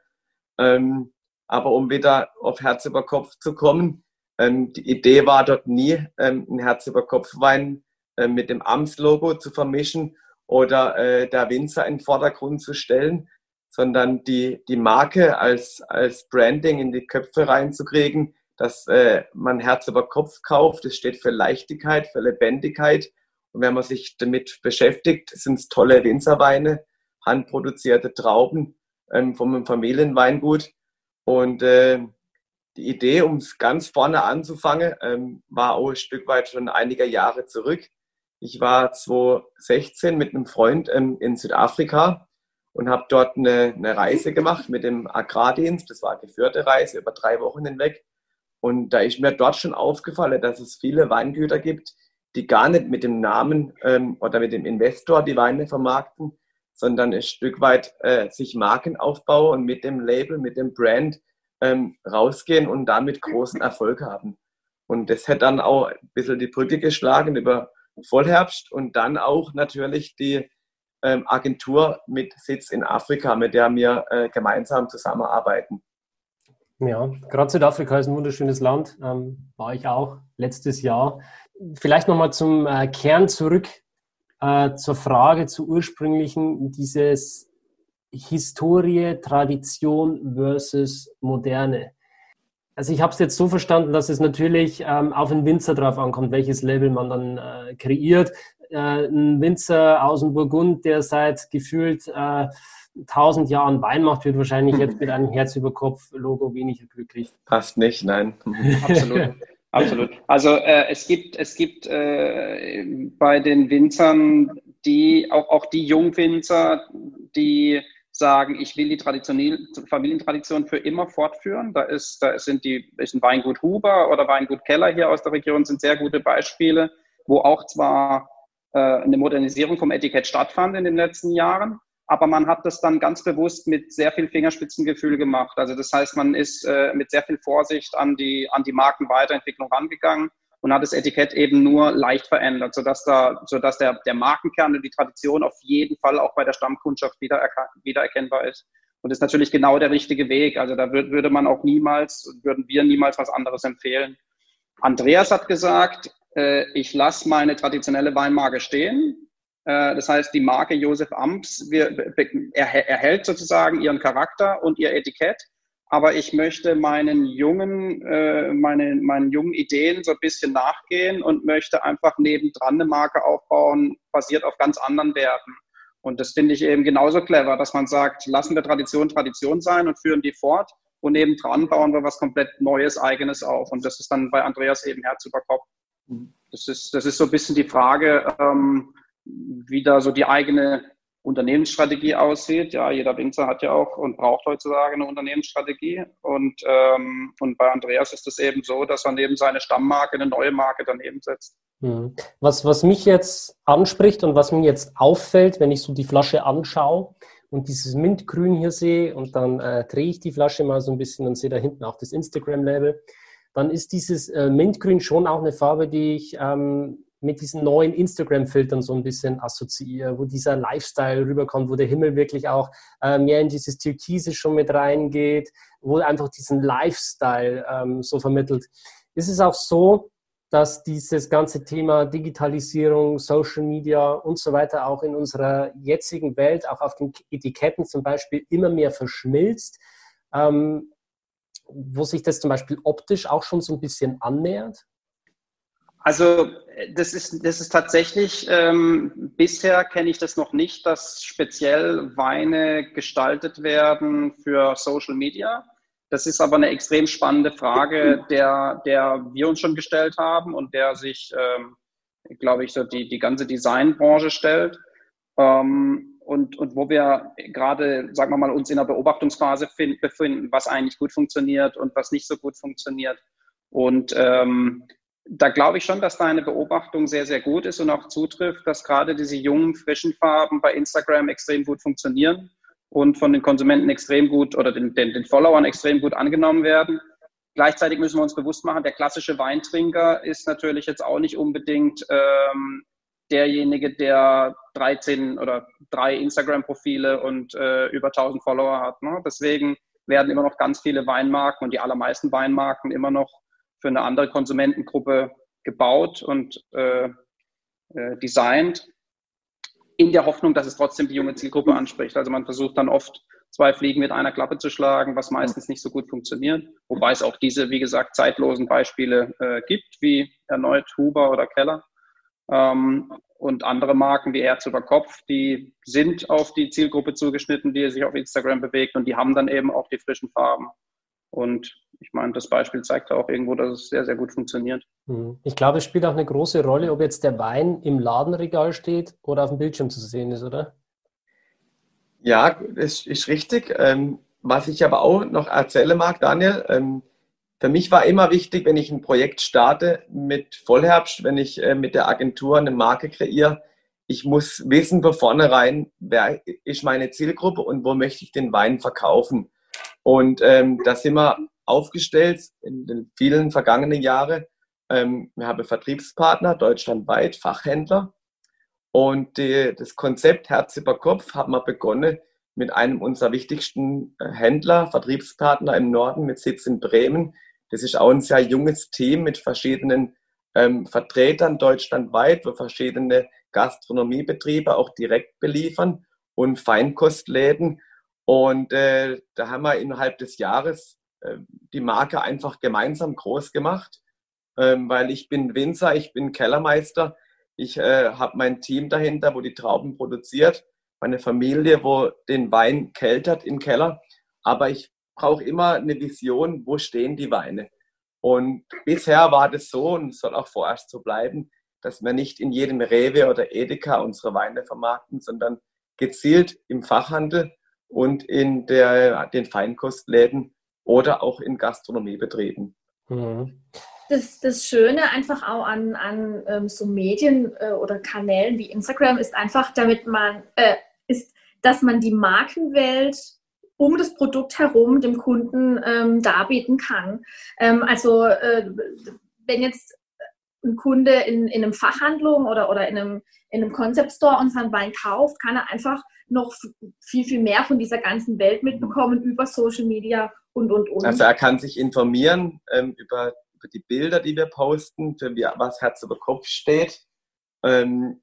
Ähm, aber um wieder auf Herz über Kopf zu kommen, ähm, die Idee war dort nie, ähm, ein Herz über Kopf Wein äh, mit dem Ams-Logo zu vermischen oder äh, der Winzer in den Vordergrund zu stellen, sondern die, die Marke als, als Branding in die Köpfe reinzukriegen, dass äh, man Herz über Kopf kauft. Das steht für Leichtigkeit, für Lebendigkeit. Und wenn man sich damit beschäftigt, sind es tolle Winzerweine, handproduzierte Trauben ähm, vom Familienweingut. Und äh, die Idee, um es ganz vorne anzufangen, ähm, war auch ein Stück weit schon einige Jahre zurück. Ich war 2016 mit einem Freund ähm, in Südafrika und habe dort eine, eine, Reise gemacht mit dem Agrardienst. Das war eine geführte Reise über drei Wochen hinweg. Und da ist mir dort schon aufgefallen, dass es viele Weingüter gibt, die gar nicht mit dem Namen ähm, oder mit dem Investor die Weine vermarkten, sondern ein Stück weit äh, sich Marken aufbauen und mit dem Label, mit dem Brand ähm, rausgehen und damit großen Erfolg haben. Und das hat dann auch ein bisschen die Brücke geschlagen über Vollherbst und dann auch natürlich die ähm, Agentur mit Sitz in Afrika, mit der wir äh, gemeinsam zusammenarbeiten. Ja, gerade Südafrika ist ein wunderschönes Land, ähm, war ich auch letztes Jahr. Vielleicht nochmal zum äh, Kern zurück, äh, zur Frage, zur ursprünglichen, dieses Historie, Tradition versus Moderne. Also ich habe es jetzt so verstanden, dass es natürlich ähm, auf den Winzer drauf ankommt, welches Label man dann äh, kreiert. Äh, ein Winzer aus dem Burgund, der seit gefühlt äh, 1000 Jahren Wein macht, wird wahrscheinlich jetzt *laughs* mit einem Herz über Kopf Logo weniger glücklich. Passt nicht, nein. *laughs* Absolut. Absolut. Also äh, es gibt, es gibt äh, bei den Winzern die, auch, auch die Jungwinzer, die sagen, ich will die Familientradition für immer fortführen. Da ist, da sind die, ist ein Weingut Huber oder Weingut Keller hier aus der Region sind sehr gute Beispiele, wo auch zwar äh, eine Modernisierung vom Etikett stattfand in den letzten Jahren, aber man hat das dann ganz bewusst mit sehr viel Fingerspitzengefühl gemacht. Also das heißt, man ist äh, mit sehr viel Vorsicht an die, an die Markenweiterentwicklung rangegangen und hat das Etikett eben nur leicht verändert, sodass, da, sodass der, der Markenkern und die Tradition auf jeden Fall auch bei der Stammkundschaft wieder, wiedererkennbar ist. Und das ist natürlich genau der richtige Weg. Also da würd, würde man auch niemals, würden wir niemals was anderes empfehlen. Andreas hat gesagt, äh, ich lasse meine traditionelle Weinmarke stehen. Äh, das heißt, die Marke Josef Amps wir, er, erhält sozusagen ihren Charakter und ihr Etikett aber ich möchte meinen jungen, äh, meine, meinen jungen Ideen so ein bisschen nachgehen und möchte einfach nebendran eine Marke aufbauen, basiert auf ganz anderen Werten. Und das finde ich eben genauso clever, dass man sagt, lassen wir Tradition Tradition sein und führen die fort und nebendran bauen wir was komplett Neues, Eigenes auf. Und das ist dann bei Andreas eben Herz über Kopf. Das ist, das ist so ein bisschen die Frage, ähm, wie da so die eigene Unternehmensstrategie aussieht. Ja, jeder Winzer hat ja auch und braucht heutzutage eine Unternehmensstrategie. Und, ähm, und bei Andreas ist es eben so, dass er neben seine Stammmarke eine neue Marke daneben setzt. Hm. Was, was mich jetzt anspricht und was mir jetzt auffällt, wenn ich so die Flasche anschaue und dieses Mintgrün hier sehe und dann äh, drehe ich die Flasche mal so ein bisschen und sehe da hinten auch das Instagram-Label, dann ist dieses äh, Mintgrün schon auch eine Farbe, die ich ähm, mit diesen neuen Instagram-Filtern so ein bisschen assoziiere, wo dieser Lifestyle rüberkommt, wo der Himmel wirklich auch äh, mehr in dieses Türkise schon mit reingeht, wo einfach diesen Lifestyle ähm, so vermittelt. Ist es auch so, dass dieses ganze Thema Digitalisierung, Social Media und so weiter auch in unserer jetzigen Welt, auch auf den Etiketten zum Beispiel, immer mehr verschmilzt, ähm, wo sich das zum Beispiel optisch auch schon so ein bisschen annähert? Also das ist, das ist tatsächlich, ähm, bisher kenne ich das noch nicht, dass speziell Weine gestaltet werden für Social Media. Das ist aber eine extrem spannende Frage, der, der wir uns schon gestellt haben und der sich, ähm, glaube ich, so die, die ganze Designbranche stellt. Ähm, und, und wo wir gerade, sagen wir mal, uns in der Beobachtungsphase find, befinden, was eigentlich gut funktioniert und was nicht so gut funktioniert. Und ähm, da glaube ich schon, dass deine Beobachtung sehr, sehr gut ist und auch zutrifft, dass gerade diese jungen, frischen Farben bei Instagram extrem gut funktionieren und von den Konsumenten extrem gut oder den, den, den Followern extrem gut angenommen werden. Gleichzeitig müssen wir uns bewusst machen, der klassische Weintrinker ist natürlich jetzt auch nicht unbedingt ähm, derjenige, der 13 oder drei Instagram-Profile und äh, über 1000 Follower hat. Ne? Deswegen werden immer noch ganz viele Weinmarken und die allermeisten Weinmarken immer noch für eine andere Konsumentengruppe gebaut und äh, äh, designt, in der Hoffnung, dass es trotzdem die junge Zielgruppe anspricht. Also man versucht dann oft zwei Fliegen mit einer Klappe zu schlagen, was meistens nicht so gut funktioniert. Wobei es auch diese, wie gesagt, zeitlosen Beispiele äh, gibt, wie erneut Huber oder Keller. Ähm, und andere Marken wie Erz über Kopf, die sind auf die Zielgruppe zugeschnitten, die sich auf Instagram bewegt und die haben dann eben auch die frischen Farben. Und ich meine, das Beispiel zeigt auch irgendwo, dass es sehr, sehr gut funktioniert. Mhm. Ich glaube, es spielt auch eine große Rolle, ob jetzt der Wein im Ladenregal steht oder auf dem Bildschirm zu sehen ist, oder? Ja, das ist richtig. Ähm, was ich aber auch noch erzählen mag, Daniel, ähm, für mich war immer wichtig, wenn ich ein Projekt starte mit Vollherbst, wenn ich äh, mit der Agentur eine Marke kreiere, ich muss wissen von vornherein, wer ist meine Zielgruppe und wo möchte ich den Wein verkaufen. Und ähm, da sind wir aufgestellt in den vielen vergangenen Jahren. Ähm, wir haben Vertriebspartner deutschlandweit, Fachhändler. Und die, das Konzept Herz über Kopf haben wir begonnen mit einem unserer wichtigsten äh, Händler, Vertriebspartner im Norden mit Sitz in Bremen. Das ist auch ein sehr junges Team mit verschiedenen ähm, Vertretern deutschlandweit, wo verschiedene Gastronomiebetriebe auch direkt beliefern und Feinkostläden. Und äh, da haben wir innerhalb des Jahres die Marke einfach gemeinsam groß gemacht, ähm, weil ich bin Winzer, ich bin Kellermeister, ich äh, habe mein Team dahinter, wo die Trauben produziert, meine Familie, wo den Wein keltert im Keller. Aber ich brauche immer eine Vision, wo stehen die Weine. Und bisher war das so und soll auch vorerst so bleiben, dass wir nicht in jedem Rewe oder Edeka unsere Weine vermarkten, sondern gezielt im Fachhandel und in der, den Feinkostläden oder auch in Gastronomiebetrieben. Mhm. Das, das Schöne einfach auch an, an ähm, so Medien äh, oder Kanälen wie Instagram ist einfach, damit man, äh, ist, dass man die Markenwelt um das Produkt herum dem Kunden ähm, darbieten kann. Ähm, also äh, wenn jetzt ein Kunde in, in einem Fachhandlung oder, oder in einem, in einem Concept Store unseren Wein kauft, kann er einfach noch viel, viel mehr von dieser ganzen Welt mitbekommen über Social Media und, und, und. Also er kann sich informieren ähm, über, über die Bilder, die wir posten, für wie, was Herz über Kopf steht. Ähm,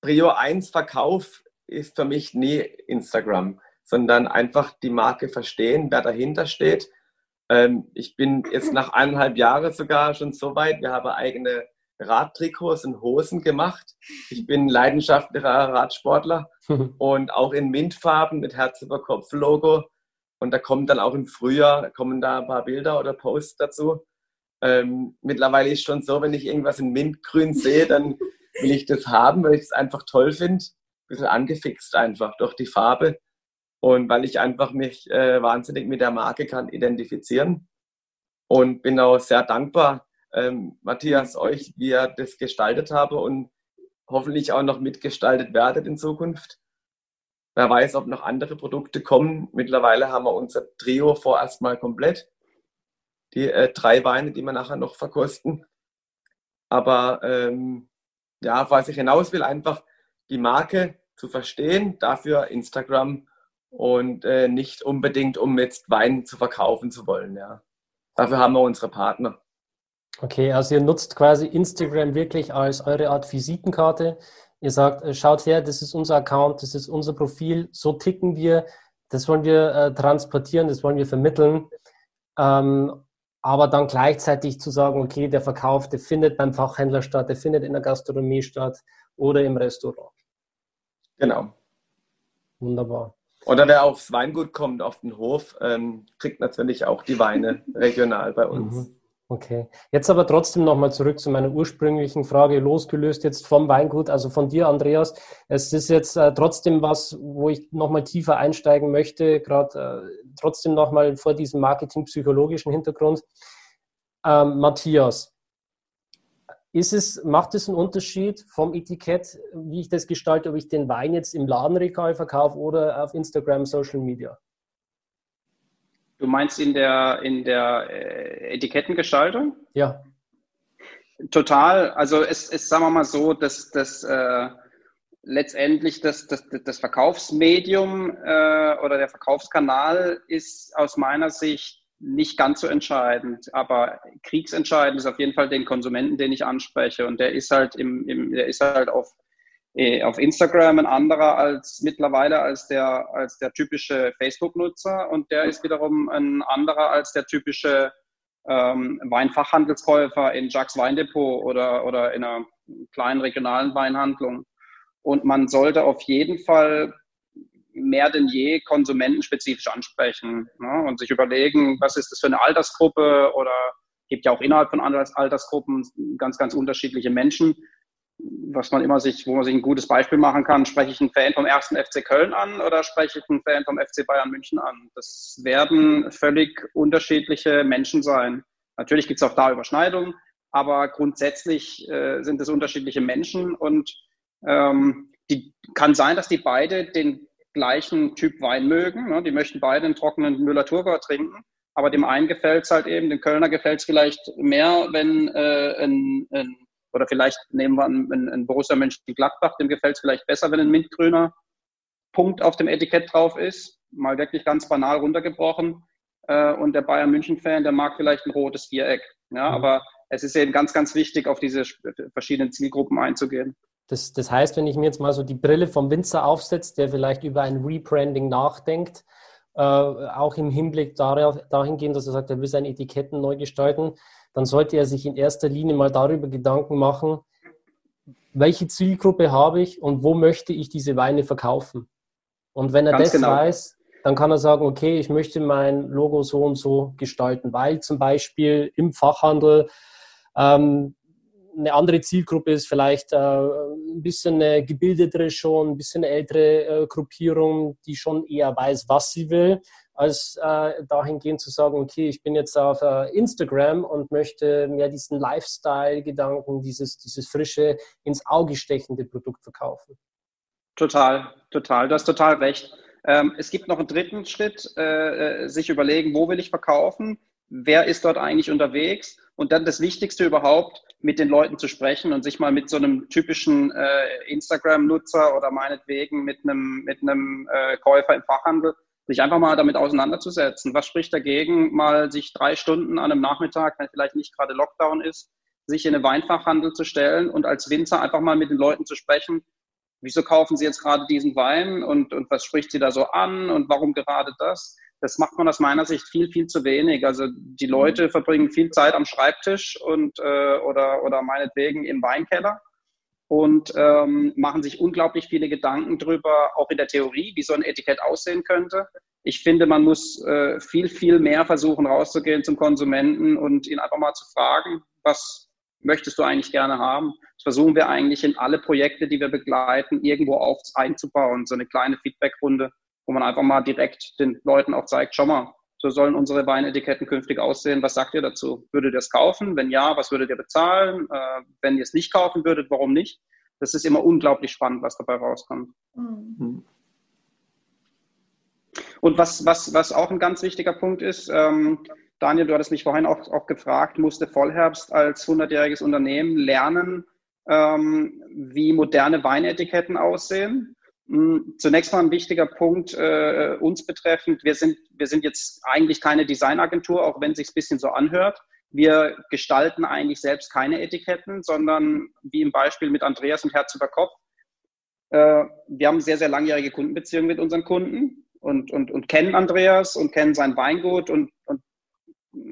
Prio 1 Verkauf ist für mich nie Instagram, sondern einfach die Marke verstehen, wer dahinter steht ähm, ich bin jetzt nach eineinhalb Jahren sogar schon so weit. Wir haben eigene Radtrikots und Hosen gemacht. Ich bin leidenschaftlicher Radsportler *laughs* und auch in Mintfarben mit Herz über Kopf Logo. Und da kommen dann auch im Frühjahr kommen da ein paar Bilder oder Posts dazu. Ähm, mittlerweile ist schon so, wenn ich irgendwas in Mintgrün sehe, dann will ich das haben, weil ich es einfach toll finde. Ein bisschen angefixt einfach durch die Farbe. Und weil ich einfach mich äh, wahnsinnig mit der Marke kann identifizieren. Und bin auch sehr dankbar, ähm, Matthias, euch, wie ihr das gestaltet habe und hoffentlich auch noch mitgestaltet werdet in Zukunft. Wer weiß, ob noch andere Produkte kommen. Mittlerweile haben wir unser Trio vorerst mal komplett. Die äh, drei Weine, die wir nachher noch verkosten. Aber ähm, ja, was ich hinaus will, einfach die Marke zu verstehen, dafür Instagram und äh, nicht unbedingt, um jetzt Wein zu verkaufen zu wollen. Ja. Dafür haben wir unsere Partner. Okay, also ihr nutzt quasi Instagram wirklich als eure Art Visitenkarte. Ihr sagt, äh, schaut her, das ist unser Account, das ist unser Profil, so ticken wir, das wollen wir äh, transportieren, das wollen wir vermitteln. Ähm, aber dann gleichzeitig zu sagen, okay, der Verkauf, der findet beim Fachhändler statt, der findet in der Gastronomie statt oder im Restaurant. Genau. Wunderbar. Oder wer aufs Weingut kommt, auf den Hof, ähm, kriegt natürlich auch die Weine *laughs* regional bei uns. Mhm. Okay. Jetzt aber trotzdem nochmal zurück zu meiner ursprünglichen Frage, losgelöst jetzt vom Weingut, also von dir, Andreas. Es ist jetzt äh, trotzdem was, wo ich nochmal tiefer einsteigen möchte, gerade äh, trotzdem nochmal vor diesem marketingpsychologischen Hintergrund. Ähm, Matthias, ist es, macht es einen Unterschied vom Etikett, wie ich das gestalte, ob ich den Wein jetzt im Ladenregal verkaufe oder auf Instagram, Social Media? Du meinst in der, in der äh, Etikettengestaltung? Ja. Total. Also es ist, sagen wir mal so, dass das äh, letztendlich das, das, das Verkaufsmedium äh, oder der Verkaufskanal ist aus meiner Sicht nicht ganz so entscheidend, aber kriegsentscheidend ist auf jeden Fall den Konsumenten, den ich anspreche. Und der ist halt im, im der ist halt auf, äh, auf Instagram ein anderer als mittlerweile als der, als der typische Facebook-Nutzer und der ist wiederum ein anderer als der typische ähm, Weinfachhandelskäufer in Jacques Weindepot oder, oder in einer kleinen regionalen Weinhandlung. Und man sollte auf jeden Fall mehr denn je konsumentenspezifisch ansprechen ne? und sich überlegen, was ist das für eine Altersgruppe oder gibt ja auch innerhalb von Altersgruppen ganz, ganz unterschiedliche Menschen. Was man immer sich, wo man sich ein gutes Beispiel machen kann, spreche ich einen Fan vom ersten FC Köln an oder spreche ich einen Fan vom FC Bayern München an? Das werden völlig unterschiedliche Menschen sein. Natürlich gibt es auch da Überschneidungen, aber grundsätzlich äh, sind es unterschiedliche Menschen und ähm, die kann sein, dass die beide den gleichen Typ Wein mögen. Ne? Die möchten beide einen trockenen Müller-Thurgau trinken. Aber dem einen gefällt es halt eben, dem Kölner gefällt es vielleicht mehr, wenn äh, ein, ein, oder vielleicht nehmen wir einen, einen Borussia Mönchengladbach, dem gefällt es vielleicht besser, wenn ein mintgrüner Punkt auf dem Etikett drauf ist. Mal wirklich ganz banal runtergebrochen. Äh, und der Bayern München-Fan, der mag vielleicht ein rotes Viereck. Ja, mhm. aber es ist eben ganz, ganz wichtig, auf diese verschiedenen Zielgruppen einzugehen. Das, das heißt, wenn ich mir jetzt mal so die Brille vom Winzer aufsetze, der vielleicht über ein Rebranding nachdenkt, äh, auch im Hinblick darauf, dahingehend, dass er sagt, er will seine Etiketten neu gestalten, dann sollte er sich in erster Linie mal darüber Gedanken machen, welche Zielgruppe habe ich und wo möchte ich diese Weine verkaufen. Und wenn er Ganz das genau. weiß, dann kann er sagen, okay, ich möchte mein Logo so und so gestalten, weil zum Beispiel im Fachhandel ähm, eine andere Zielgruppe ist vielleicht äh, ein bisschen eine gebildetere schon, ein bisschen ältere äh, Gruppierung, die schon eher weiß, was sie will, als äh, dahingehend zu sagen, okay, ich bin jetzt auf äh, Instagram und möchte mehr diesen Lifestyle-Gedanken, dieses, dieses frische, ins Auge stechende Produkt verkaufen. Total, total, du hast total recht. Ähm, es gibt noch einen dritten Schritt, äh, äh, sich überlegen, wo will ich verkaufen, wer ist dort eigentlich unterwegs und dann das Wichtigste überhaupt, mit den Leuten zu sprechen und sich mal mit so einem typischen äh, Instagram-Nutzer oder meinetwegen mit einem, mit einem äh, Käufer im Fachhandel, sich einfach mal damit auseinanderzusetzen. Was spricht dagegen, mal sich drei Stunden an einem Nachmittag, wenn vielleicht nicht gerade Lockdown ist, sich in einen Weinfachhandel zu stellen und als Winzer einfach mal mit den Leuten zu sprechen, wieso kaufen sie jetzt gerade diesen Wein und, und was spricht sie da so an und warum gerade das? Das macht man aus meiner Sicht viel, viel zu wenig. Also die mhm. Leute verbringen viel Zeit am Schreibtisch und äh, oder, oder meinetwegen im Weinkeller und ähm, machen sich unglaublich viele Gedanken darüber, auch in der Theorie, wie so ein Etikett aussehen könnte. Ich finde, man muss äh, viel, viel mehr versuchen, rauszugehen zum Konsumenten und ihn einfach mal zu fragen, was möchtest du eigentlich gerne haben? Das versuchen wir eigentlich in alle Projekte, die wir begleiten, irgendwo auf einzubauen, so eine kleine Feedbackrunde wo man einfach mal direkt den Leuten auch zeigt, schau mal, so sollen unsere Weinetiketten künftig aussehen. Was sagt ihr dazu? Würdet ihr es kaufen? Wenn ja, was würdet ihr bezahlen? Äh, wenn ihr es nicht kaufen würdet, warum nicht? Das ist immer unglaublich spannend, was dabei rauskommt. Mhm. Und was, was, was auch ein ganz wichtiger Punkt ist, ähm, Daniel, du hattest mich vorhin auch, auch gefragt, musste Vollherbst als 100-jähriges Unternehmen lernen, ähm, wie moderne Weinetiketten aussehen. Hm, zunächst mal ein wichtiger Punkt äh, uns betreffend. Wir sind, wir sind jetzt eigentlich keine Designagentur, auch wenn es sich ein bisschen so anhört. Wir gestalten eigentlich selbst keine Etiketten, sondern wie im Beispiel mit Andreas und Herz über Kopf. Äh, wir haben sehr, sehr langjährige Kundenbeziehungen mit unseren Kunden und, und, und kennen Andreas und kennen sein Weingut und, und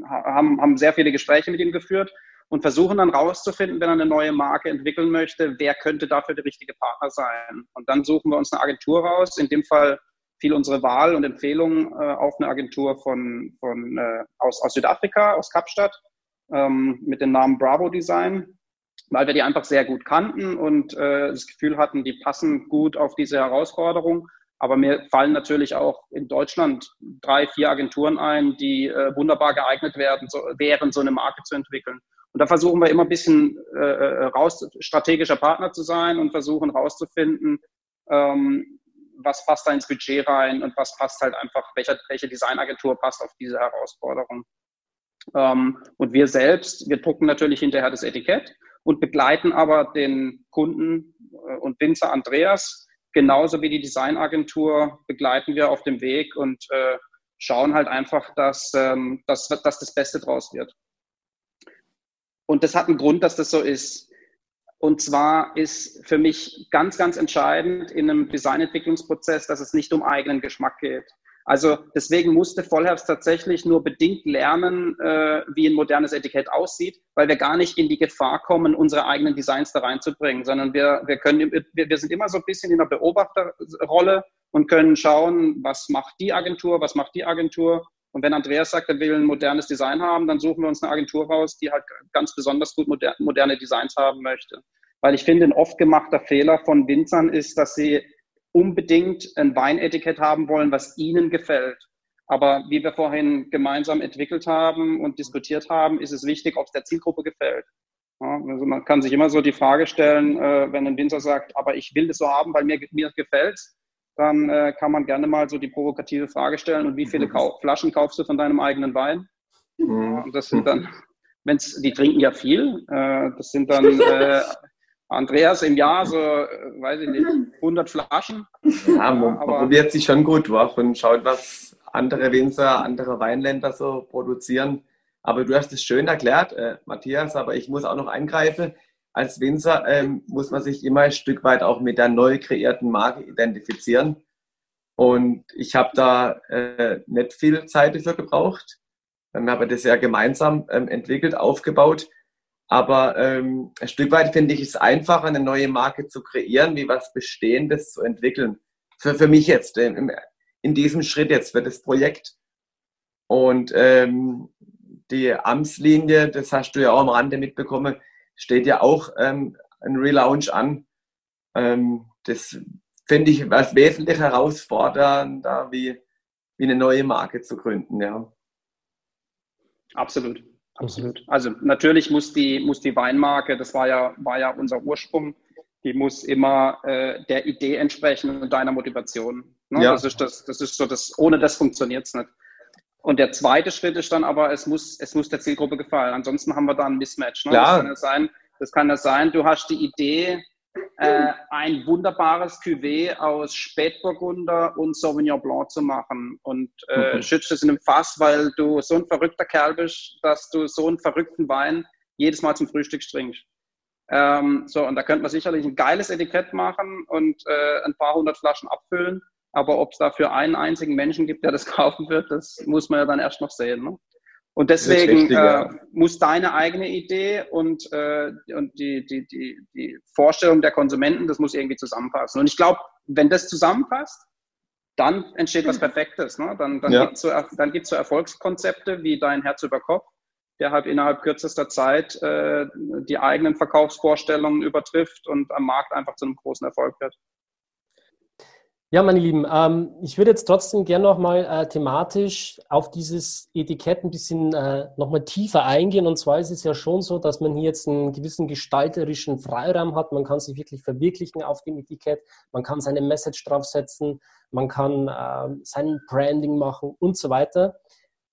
haben, haben sehr viele Gespräche mit ihm geführt und versuchen dann rauszufinden, wenn er eine neue Marke entwickeln möchte, wer könnte dafür der richtige Partner sein. Und dann suchen wir uns eine Agentur raus. In dem Fall fiel unsere Wahl und Empfehlung äh, auf eine Agentur von, von, äh, aus, aus Südafrika, aus Kapstadt, ähm, mit dem Namen Bravo Design, weil wir die einfach sehr gut kannten und äh, das Gefühl hatten, die passen gut auf diese Herausforderung. Aber mir fallen natürlich auch in Deutschland drei, vier Agenturen ein, die äh, wunderbar geeignet werden, so, wären, so eine Marke zu entwickeln. Und da versuchen wir immer ein bisschen äh, äh, raus, strategischer Partner zu sein und versuchen rauszufinden, ähm, was passt da ins Budget rein und was passt halt einfach, welche, welche Designagentur passt auf diese Herausforderung. Ähm, und wir selbst, wir drucken natürlich hinterher das Etikett und begleiten aber den Kunden äh, und Winzer Andreas genauso wie die Designagentur begleiten wir auf dem Weg und äh, schauen halt einfach, dass, ähm, dass, dass das Beste draus wird. Und das hat einen Grund, dass das so ist. Und zwar ist für mich ganz, ganz entscheidend in einem Designentwicklungsprozess, dass es nicht um eigenen Geschmack geht. Also deswegen musste Vollherbst tatsächlich nur bedingt lernen, äh, wie ein modernes Etikett aussieht, weil wir gar nicht in die Gefahr kommen, unsere eigenen Designs da reinzubringen, sondern wir, wir, können, wir, wir sind immer so ein bisschen in einer Beobachterrolle und können schauen, was macht die Agentur, was macht die Agentur. Und wenn Andreas sagt, er will ein modernes Design haben, dann suchen wir uns eine Agentur raus, die halt ganz besonders gut moderne Designs haben möchte. Weil ich finde, ein oft gemachter Fehler von Winzern ist, dass sie unbedingt ein Weinetikett haben wollen, was ihnen gefällt. Aber wie wir vorhin gemeinsam entwickelt haben und diskutiert haben, ist es wichtig, ob es der Zielgruppe gefällt. Ja, also man kann sich immer so die Frage stellen, äh, wenn ein Winzer sagt, aber ich will das so haben, weil mir, mir gefällt dann äh, kann man gerne mal so die provokative Frage stellen, und wie viele mhm. Kau Flaschen kaufst du von deinem eigenen Wein? Mhm. Und das sind dann, wenn's, die trinken ja viel, äh, das sind dann *laughs* äh, Andreas im Jahr so, äh, weiß ich nicht, *laughs* 100 Flaschen. Ja, man, aber, probiert sich schon gut durch und schaut, was andere Winzer, andere Weinländer so produzieren. Aber du hast es schön erklärt, äh, Matthias, aber ich muss auch noch eingreifen als Winzer ähm, muss man sich immer ein Stück weit auch mit der neu kreierten Marke identifizieren. Und ich habe da äh, nicht viel Zeit dafür gebraucht. Wir haben das ja gemeinsam ähm, entwickelt, aufgebaut. Aber ähm, ein Stück weit finde ich es einfacher, eine neue Marke zu kreieren, wie was Bestehendes zu entwickeln. Für, für mich jetzt, ähm, in diesem Schritt jetzt für das Projekt. Und ähm, die Amtslinie, das hast du ja auch am Rande mitbekommen, steht ja auch ähm, ein Relaunch an. Ähm, das finde ich als wesentlich herausfordernder, wie, wie eine neue Marke zu gründen. Ja. Absolut. Absolut. Also natürlich muss die, muss die Weinmarke, das war ja, war ja unser Ursprung, die muss immer äh, der Idee entsprechen und deiner Motivation. Ne? Ja. Das, ist das, das ist so, das, ohne das funktioniert es nicht. Und der zweite Schritt ist dann aber, es muss, es muss der Zielgruppe gefallen. Ansonsten haben wir da ein Mismatch. Ne? Klar. Das kann ja sein, das kann ja sein, du hast die Idee, äh, ein wunderbares Cuvée aus Spätburgunder und Sauvignon Blanc zu machen und äh, mhm. schützt es in einem Fass, weil du so ein verrückter Kerl bist, dass du so einen verrückten Wein jedes Mal zum Frühstück trinkst. Ähm, so, und da könnte man sicherlich ein geiles Etikett machen und äh, ein paar hundert Flaschen abfüllen. Aber ob es dafür einen einzigen Menschen gibt, der das *laughs* kaufen wird, das muss man ja dann erst noch sehen. Ne? Und deswegen äh, muss deine eigene Idee und, äh, und die, die, die, die Vorstellung der Konsumenten, das muss irgendwie zusammenpassen. Und ich glaube, wenn das zusammenpasst, dann entsteht was Perfektes. Ne? Dann, dann ja. gibt es so, dann gibt's so Erfolgskonzepte wie dein Herz über Kopf, der halt innerhalb kürzester Zeit äh, die eigenen Verkaufsvorstellungen übertrifft und am Markt einfach zu einem großen Erfolg wird. Ja, meine Lieben, ähm, ich würde jetzt trotzdem gerne nochmal äh, thematisch auf dieses Etikett ein bisschen äh, nochmal tiefer eingehen. Und zwar ist es ja schon so, dass man hier jetzt einen gewissen gestalterischen Freiraum hat. Man kann sich wirklich verwirklichen auf dem Etikett. Man kann seine Message draufsetzen. Man kann äh, sein Branding machen und so weiter.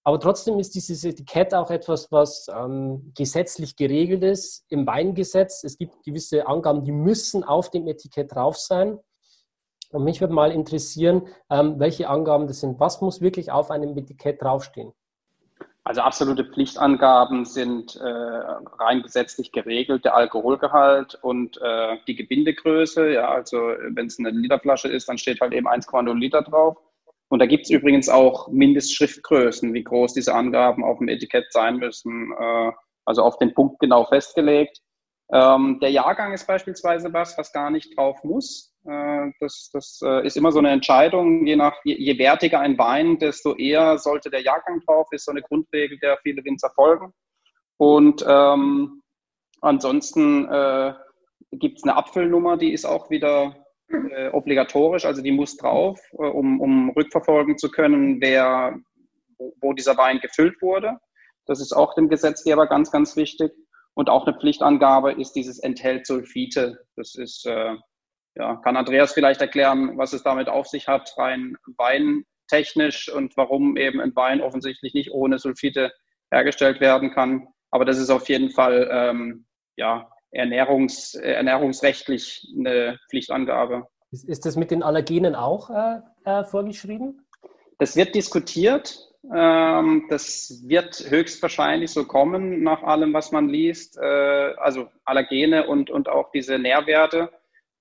Aber trotzdem ist dieses Etikett auch etwas, was ähm, gesetzlich geregelt ist im Weingesetz. Es gibt gewisse Angaben, die müssen auf dem Etikett drauf sein. Und mich würde mal interessieren, ähm, welche Angaben das sind. Was muss wirklich auf einem Etikett draufstehen? Also absolute Pflichtangaben sind äh, rein gesetzlich geregelt, der Alkoholgehalt und äh, die Gebindegröße. Ja, also wenn es eine Literflasche ist, dann steht halt eben 1,0 Liter drauf. Und da gibt es übrigens auch Mindestschriftgrößen, wie groß diese Angaben auf dem Etikett sein müssen. Äh, also auf den Punkt genau festgelegt. Ähm, der Jahrgang ist beispielsweise was, was gar nicht drauf muss. Äh, das, das äh, ist immer so eine Entscheidung. Je, nach, je, je, wertiger ein Wein, desto eher sollte der Jahrgang drauf. Ist so eine Grundregel, der viele Winzer folgen. Und ähm, ansonsten äh, gibt es eine Abfüllnummer, die ist auch wieder äh, obligatorisch, also die muss drauf, äh, um, um rückverfolgen zu können, wer, wo, wo dieser Wein gefüllt wurde. Das ist auch dem Gesetzgeber ganz, ganz wichtig. Und auch eine Pflichtangabe ist dieses enthält Sulfite. Das ist, äh, ja, kann Andreas vielleicht erklären, was es damit auf sich hat, rein weintechnisch und warum eben ein Wein offensichtlich nicht ohne Sulfite hergestellt werden kann. Aber das ist auf jeden Fall ähm, ja, ernährungs, ernährungsrechtlich eine Pflichtangabe. Ist, ist das mit den Allergenen auch äh, äh, vorgeschrieben? Das wird diskutiert. Ähm, das wird höchstwahrscheinlich so kommen, nach allem, was man liest. Äh, also Allergene und, und auch diese Nährwerte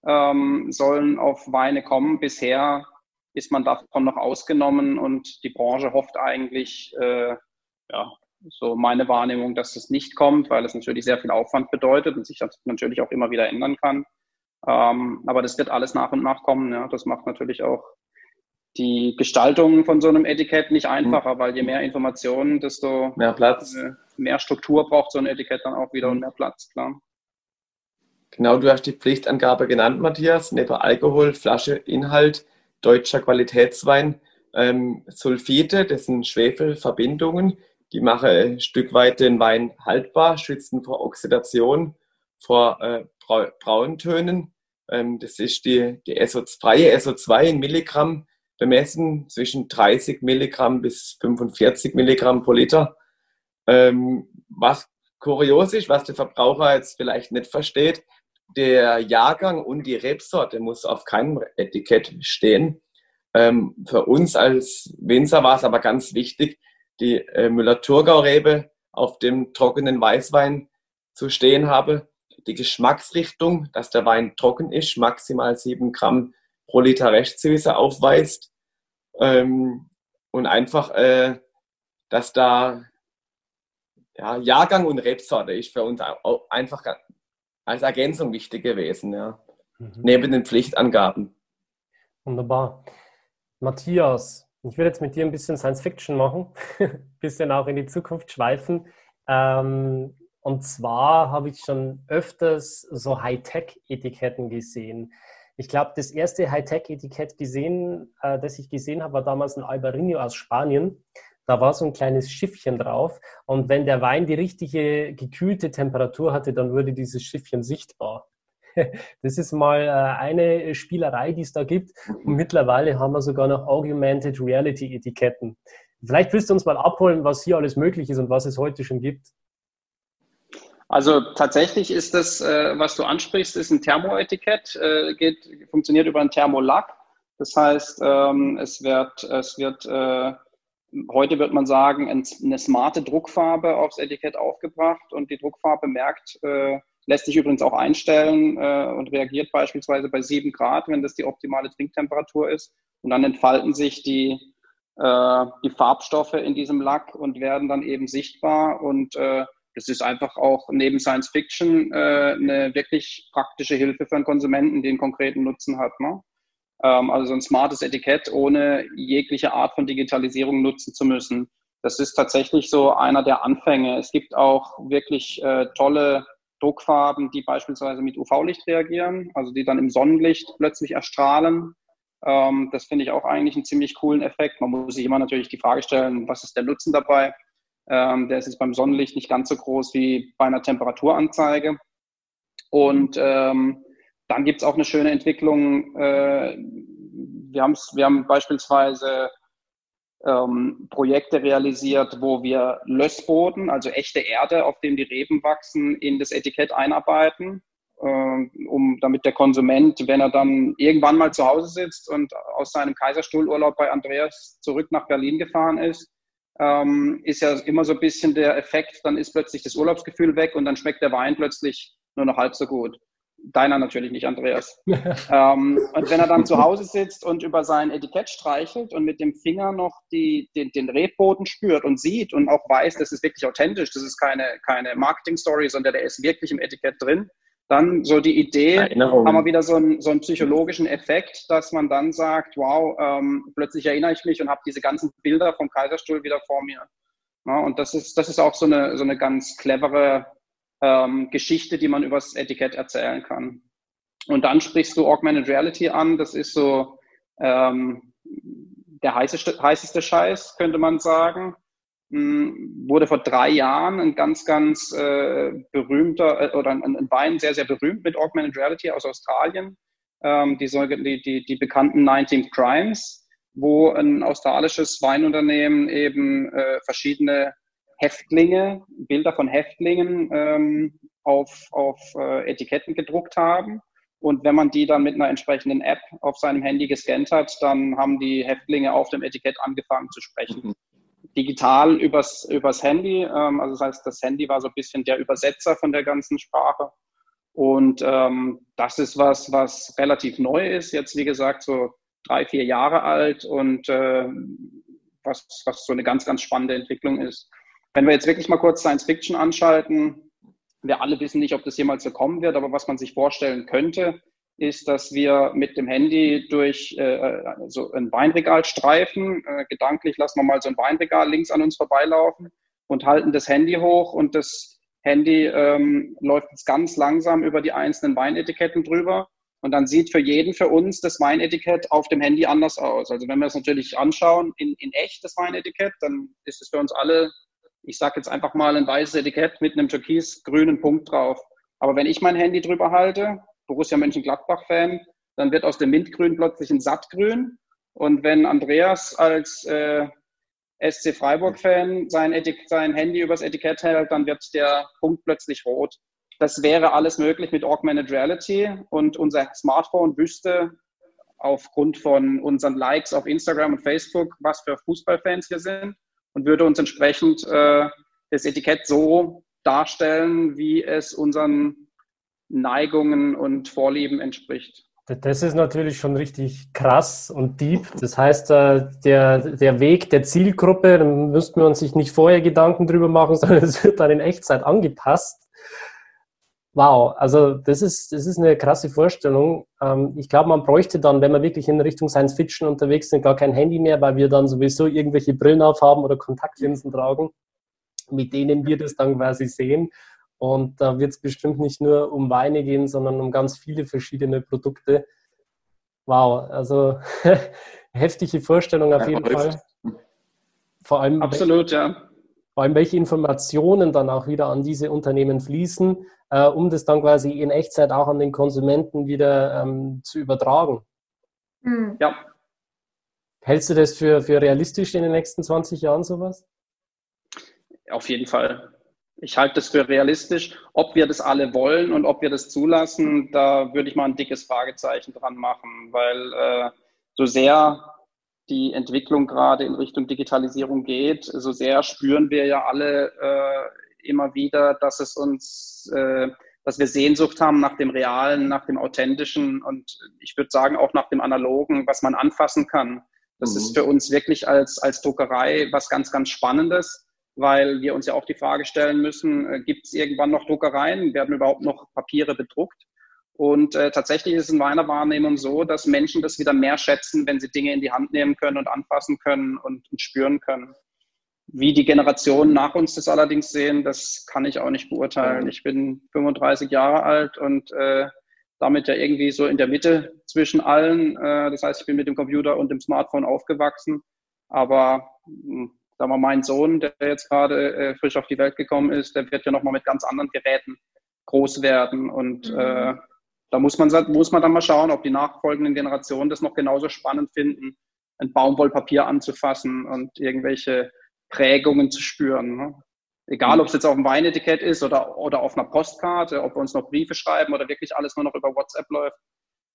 ähm, sollen auf Weine kommen. Bisher ist man davon noch ausgenommen und die Branche hofft eigentlich, äh, ja, so meine Wahrnehmung, dass das nicht kommt, weil es natürlich sehr viel Aufwand bedeutet und sich das natürlich auch immer wieder ändern kann. Ähm, aber das wird alles nach und nach kommen. Ja. Das macht natürlich auch die Gestaltung von so einem Etikett nicht einfacher, mhm. weil je mehr Informationen, desto mehr Platz, äh, mehr Struktur braucht so ein Etikett dann auch wieder und mehr Platz, klar. Genau, du hast die Pflichtangabe genannt, Matthias. Neben Alkohol, Flasche, Inhalt, deutscher Qualitätswein, ähm, Sulfite, das sind Schwefelverbindungen, die machen ein Stück weit den Wein haltbar, schützen vor Oxidation, vor äh, Brauntönen. Ähm, das ist die, die SO, freie SO2 in Milligramm bemessen, zwischen 30 Milligramm bis 45 Milligramm pro Liter. Ähm, was kurios ist, was der Verbraucher jetzt vielleicht nicht versteht, der Jahrgang und die Rebsorte muss auf keinem Etikett stehen. Ähm, für uns als Winzer war es aber ganz wichtig, die äh, Müller-Thurgau-Rebe auf dem trockenen Weißwein zu stehen habe. Die Geschmacksrichtung, dass der Wein trocken ist, maximal 7 Gramm pro Liter Restsüße aufweist. Ähm, und einfach, äh, dass da ja, Jahrgang und Rebsorte ist für uns auch einfach als Ergänzung wichtig gewesen, ja. Mhm. Neben den Pflichtangaben. Wunderbar. Matthias, ich würde jetzt mit dir ein bisschen Science Fiction machen, ein *laughs* bisschen auch in die Zukunft schweifen. Ähm, und zwar habe ich schon öfters so Hightech-Etiketten gesehen. Ich glaube, das erste Hightech-Etikett gesehen, äh, das ich gesehen habe, war damals ein Albarino aus Spanien. Da war so ein kleines Schiffchen drauf. Und wenn der Wein die richtige gekühlte Temperatur hatte, dann wurde dieses Schiffchen sichtbar. *laughs* Das ist mal äh, eine Spielerei, die es da gibt. Und mittlerweile haben wir sogar noch Augmented Reality Etiketten. Vielleicht willst du uns mal abholen, was hier alles möglich ist und was es heute schon gibt. Also tatsächlich ist das, äh, was du ansprichst, ist ein Thermoetikett, äh, geht, funktioniert über einen Thermolack. Das heißt, ähm, es wird, es wird heute wird man sagen, eine smarte Druckfarbe aufs Etikett aufgebracht und die Druckfarbe merkt, äh, lässt sich übrigens auch einstellen äh, und reagiert beispielsweise bei 7 Grad, wenn das die optimale Trinktemperatur ist. Und dann entfalten sich die, äh, die Farbstoffe in diesem Lack und werden dann eben sichtbar. Und äh, das ist einfach auch neben Science Fiction äh, eine wirklich praktische Hilfe für einen Konsumenten, einen konkreten Nutzen hat. Ne? Ähm, also so ein smartes Etikett ohne jegliche Art von Digitalisierung nutzen zu müssen. Das ist tatsächlich so einer der Anfänge. Es gibt auch wirklich äh, tolle Druckfarben, die beispielsweise mit UV-Licht reagieren, also die dann im Sonnenlicht plötzlich erstrahlen. Ähm, das finde ich auch eigentlich einen ziemlich coolen Effekt. Man muss sich immer natürlich die Frage stellen, was ist der Nutzen dabei? Ähm, der ist jetzt beim Sonnenlicht nicht ganz so groß wie bei einer Temperaturanzeige. Und ähm, dann gibt es auch eine schöne Entwicklung. Äh, wir, wir haben beispielsweise ähm, Projekte realisiert, wo wir Lössboden, also echte Erde, auf dem die Reben wachsen, in das Etikett einarbeiten, äh, um, damit der Konsument, wenn er dann irgendwann mal zu Hause sitzt und aus seinem Kaiserstuhlurlaub bei Andreas zurück nach Berlin gefahren ist, ähm, ist ja immer so ein bisschen der Effekt, dann ist plötzlich das Urlaubsgefühl weg und dann schmeckt der Wein plötzlich nur noch halb so gut. Deiner natürlich nicht, Andreas. *laughs* ähm, und wenn er dann zu Hause sitzt und über sein Etikett streichelt und mit dem Finger noch die, den, den Rebboden spürt und sieht und auch weiß, das ist wirklich authentisch, das ist keine, keine Marketing-Story, sondern der ist wirklich im Etikett drin, dann so die Idee, haben wir wieder so einen, so einen psychologischen Effekt, dass man dann sagt, wow, ähm, plötzlich erinnere ich mich und habe diese ganzen Bilder vom Kaiserstuhl wieder vor mir. Ja, und das ist, das ist auch so eine, so eine ganz clevere ähm, Geschichte, die man übers Etikett erzählen kann. Und dann sprichst du Augmented Reality an. Das ist so ähm, der heißeste, heißeste Scheiß, könnte man sagen. Hm, wurde vor drei Jahren ein ganz, ganz äh, berühmter äh, oder ein, ein Wein sehr, sehr berühmt mit Augmented Reality aus Australien. Ähm, die, die, die, bekannten 19 Crimes, wo ein australisches Weinunternehmen eben äh, verschiedene Häftlinge, Bilder von Häftlingen ähm, auf, auf äh, Etiketten gedruckt haben. Und wenn man die dann mit einer entsprechenden App auf seinem Handy gescannt hat, dann haben die Häftlinge auf dem Etikett angefangen zu sprechen. Mhm. Digital übers, übers Handy. Ähm, also das heißt, das Handy war so ein bisschen der Übersetzer von der ganzen Sprache. Und ähm, das ist was, was relativ neu ist. Jetzt, wie gesagt, so drei, vier Jahre alt und äh, was, was so eine ganz, ganz spannende Entwicklung ist. Wenn wir jetzt wirklich mal kurz Science Fiction anschalten, wir alle wissen nicht, ob das jemals so kommen wird, aber was man sich vorstellen könnte, ist, dass wir mit dem Handy durch äh, so ein Weinregal streifen. Äh, gedanklich lassen wir mal so ein Weinregal links an uns vorbeilaufen und halten das Handy hoch und das Handy ähm, läuft jetzt ganz langsam über die einzelnen Weinetiketten drüber. Und dann sieht für jeden für uns das Weinetikett auf dem Handy anders aus. Also wenn wir es natürlich anschauen in, in echt, das Weinetikett, dann ist es für uns alle, ich sage jetzt einfach mal ein weißes Etikett mit einem türkis-grünen Punkt drauf. Aber wenn ich mein Handy drüber halte, Borussia Mönchengladbach-Fan, dann wird aus dem Mintgrün plötzlich ein Sattgrün. Und wenn Andreas als äh, SC Freiburg-Fan sein, sein Handy übers Etikett hält, dann wird der Punkt plötzlich rot. Das wäre alles möglich mit Augmented Reality und unser Smartphone wüsste aufgrund von unseren Likes auf Instagram und Facebook, was für Fußballfans wir sind und würde uns entsprechend äh, das Etikett so darstellen, wie es unseren Neigungen und Vorlieben entspricht. Das ist natürlich schon richtig krass und deep. Das heißt, äh, der, der Weg der Zielgruppe, da müssten wir uns nicht vorher Gedanken drüber machen, *laughs* sondern es wird dann in Echtzeit angepasst. Wow, also das ist, das ist eine krasse Vorstellung. Ähm, ich glaube, man bräuchte dann, wenn wir wirklich in Richtung Science Fiction unterwegs sind, gar kein Handy mehr, weil wir dann sowieso irgendwelche Brillen aufhaben oder Kontaktlinsen tragen, mit denen wir das dann quasi sehen. Und da wird es bestimmt nicht nur um Weine gehen, sondern um ganz viele verschiedene Produkte. Wow, also *laughs* heftige Vorstellung auf ja, jeden Fall. Vor allem, Absolut, ja. Vor allem, welche Informationen dann auch wieder an diese Unternehmen fließen, äh, um das dann quasi in Echtzeit auch an den Konsumenten wieder ähm, zu übertragen. Mhm. Ja. Hältst du das für, für realistisch in den nächsten 20 Jahren sowas? Auf jeden Fall ich halte das für realistisch. Ob wir das alle wollen und ob wir das zulassen, da würde ich mal ein dickes Fragezeichen dran machen, weil äh, so sehr die Entwicklung gerade in Richtung Digitalisierung geht, so sehr spüren wir ja alle äh, immer wieder, dass es uns, äh, dass wir Sehnsucht haben nach dem Realen, nach dem Authentischen und ich würde sagen auch nach dem Analogen, was man anfassen kann. Das mhm. ist für uns wirklich als, als Druckerei was ganz, ganz Spannendes weil wir uns ja auch die Frage stellen müssen, äh, gibt es irgendwann noch Druckereien? Werden überhaupt noch Papiere bedruckt? Und äh, tatsächlich ist es in meiner Wahrnehmung so, dass Menschen das wieder mehr schätzen, wenn sie Dinge in die Hand nehmen können und anfassen können und, und spüren können. Wie die Generationen nach uns das allerdings sehen, das kann ich auch nicht beurteilen. Ich bin 35 Jahre alt und äh, damit ja irgendwie so in der Mitte zwischen allen. Äh, das heißt, ich bin mit dem Computer und dem Smartphone aufgewachsen. Aber hm, sagen wir, mein Sohn, der jetzt gerade äh, frisch auf die Welt gekommen ist, der wird ja nochmal mit ganz anderen Geräten groß werden. Und mhm. äh, da muss man, muss man dann mal schauen, ob die nachfolgenden Generationen das noch genauso spannend finden, ein Baumwollpapier anzufassen und irgendwelche Prägungen zu spüren. Ne? Egal, ob es jetzt auf dem Weinetikett ist oder, oder auf einer Postkarte, ob wir uns noch Briefe schreiben oder wirklich alles nur noch über WhatsApp läuft.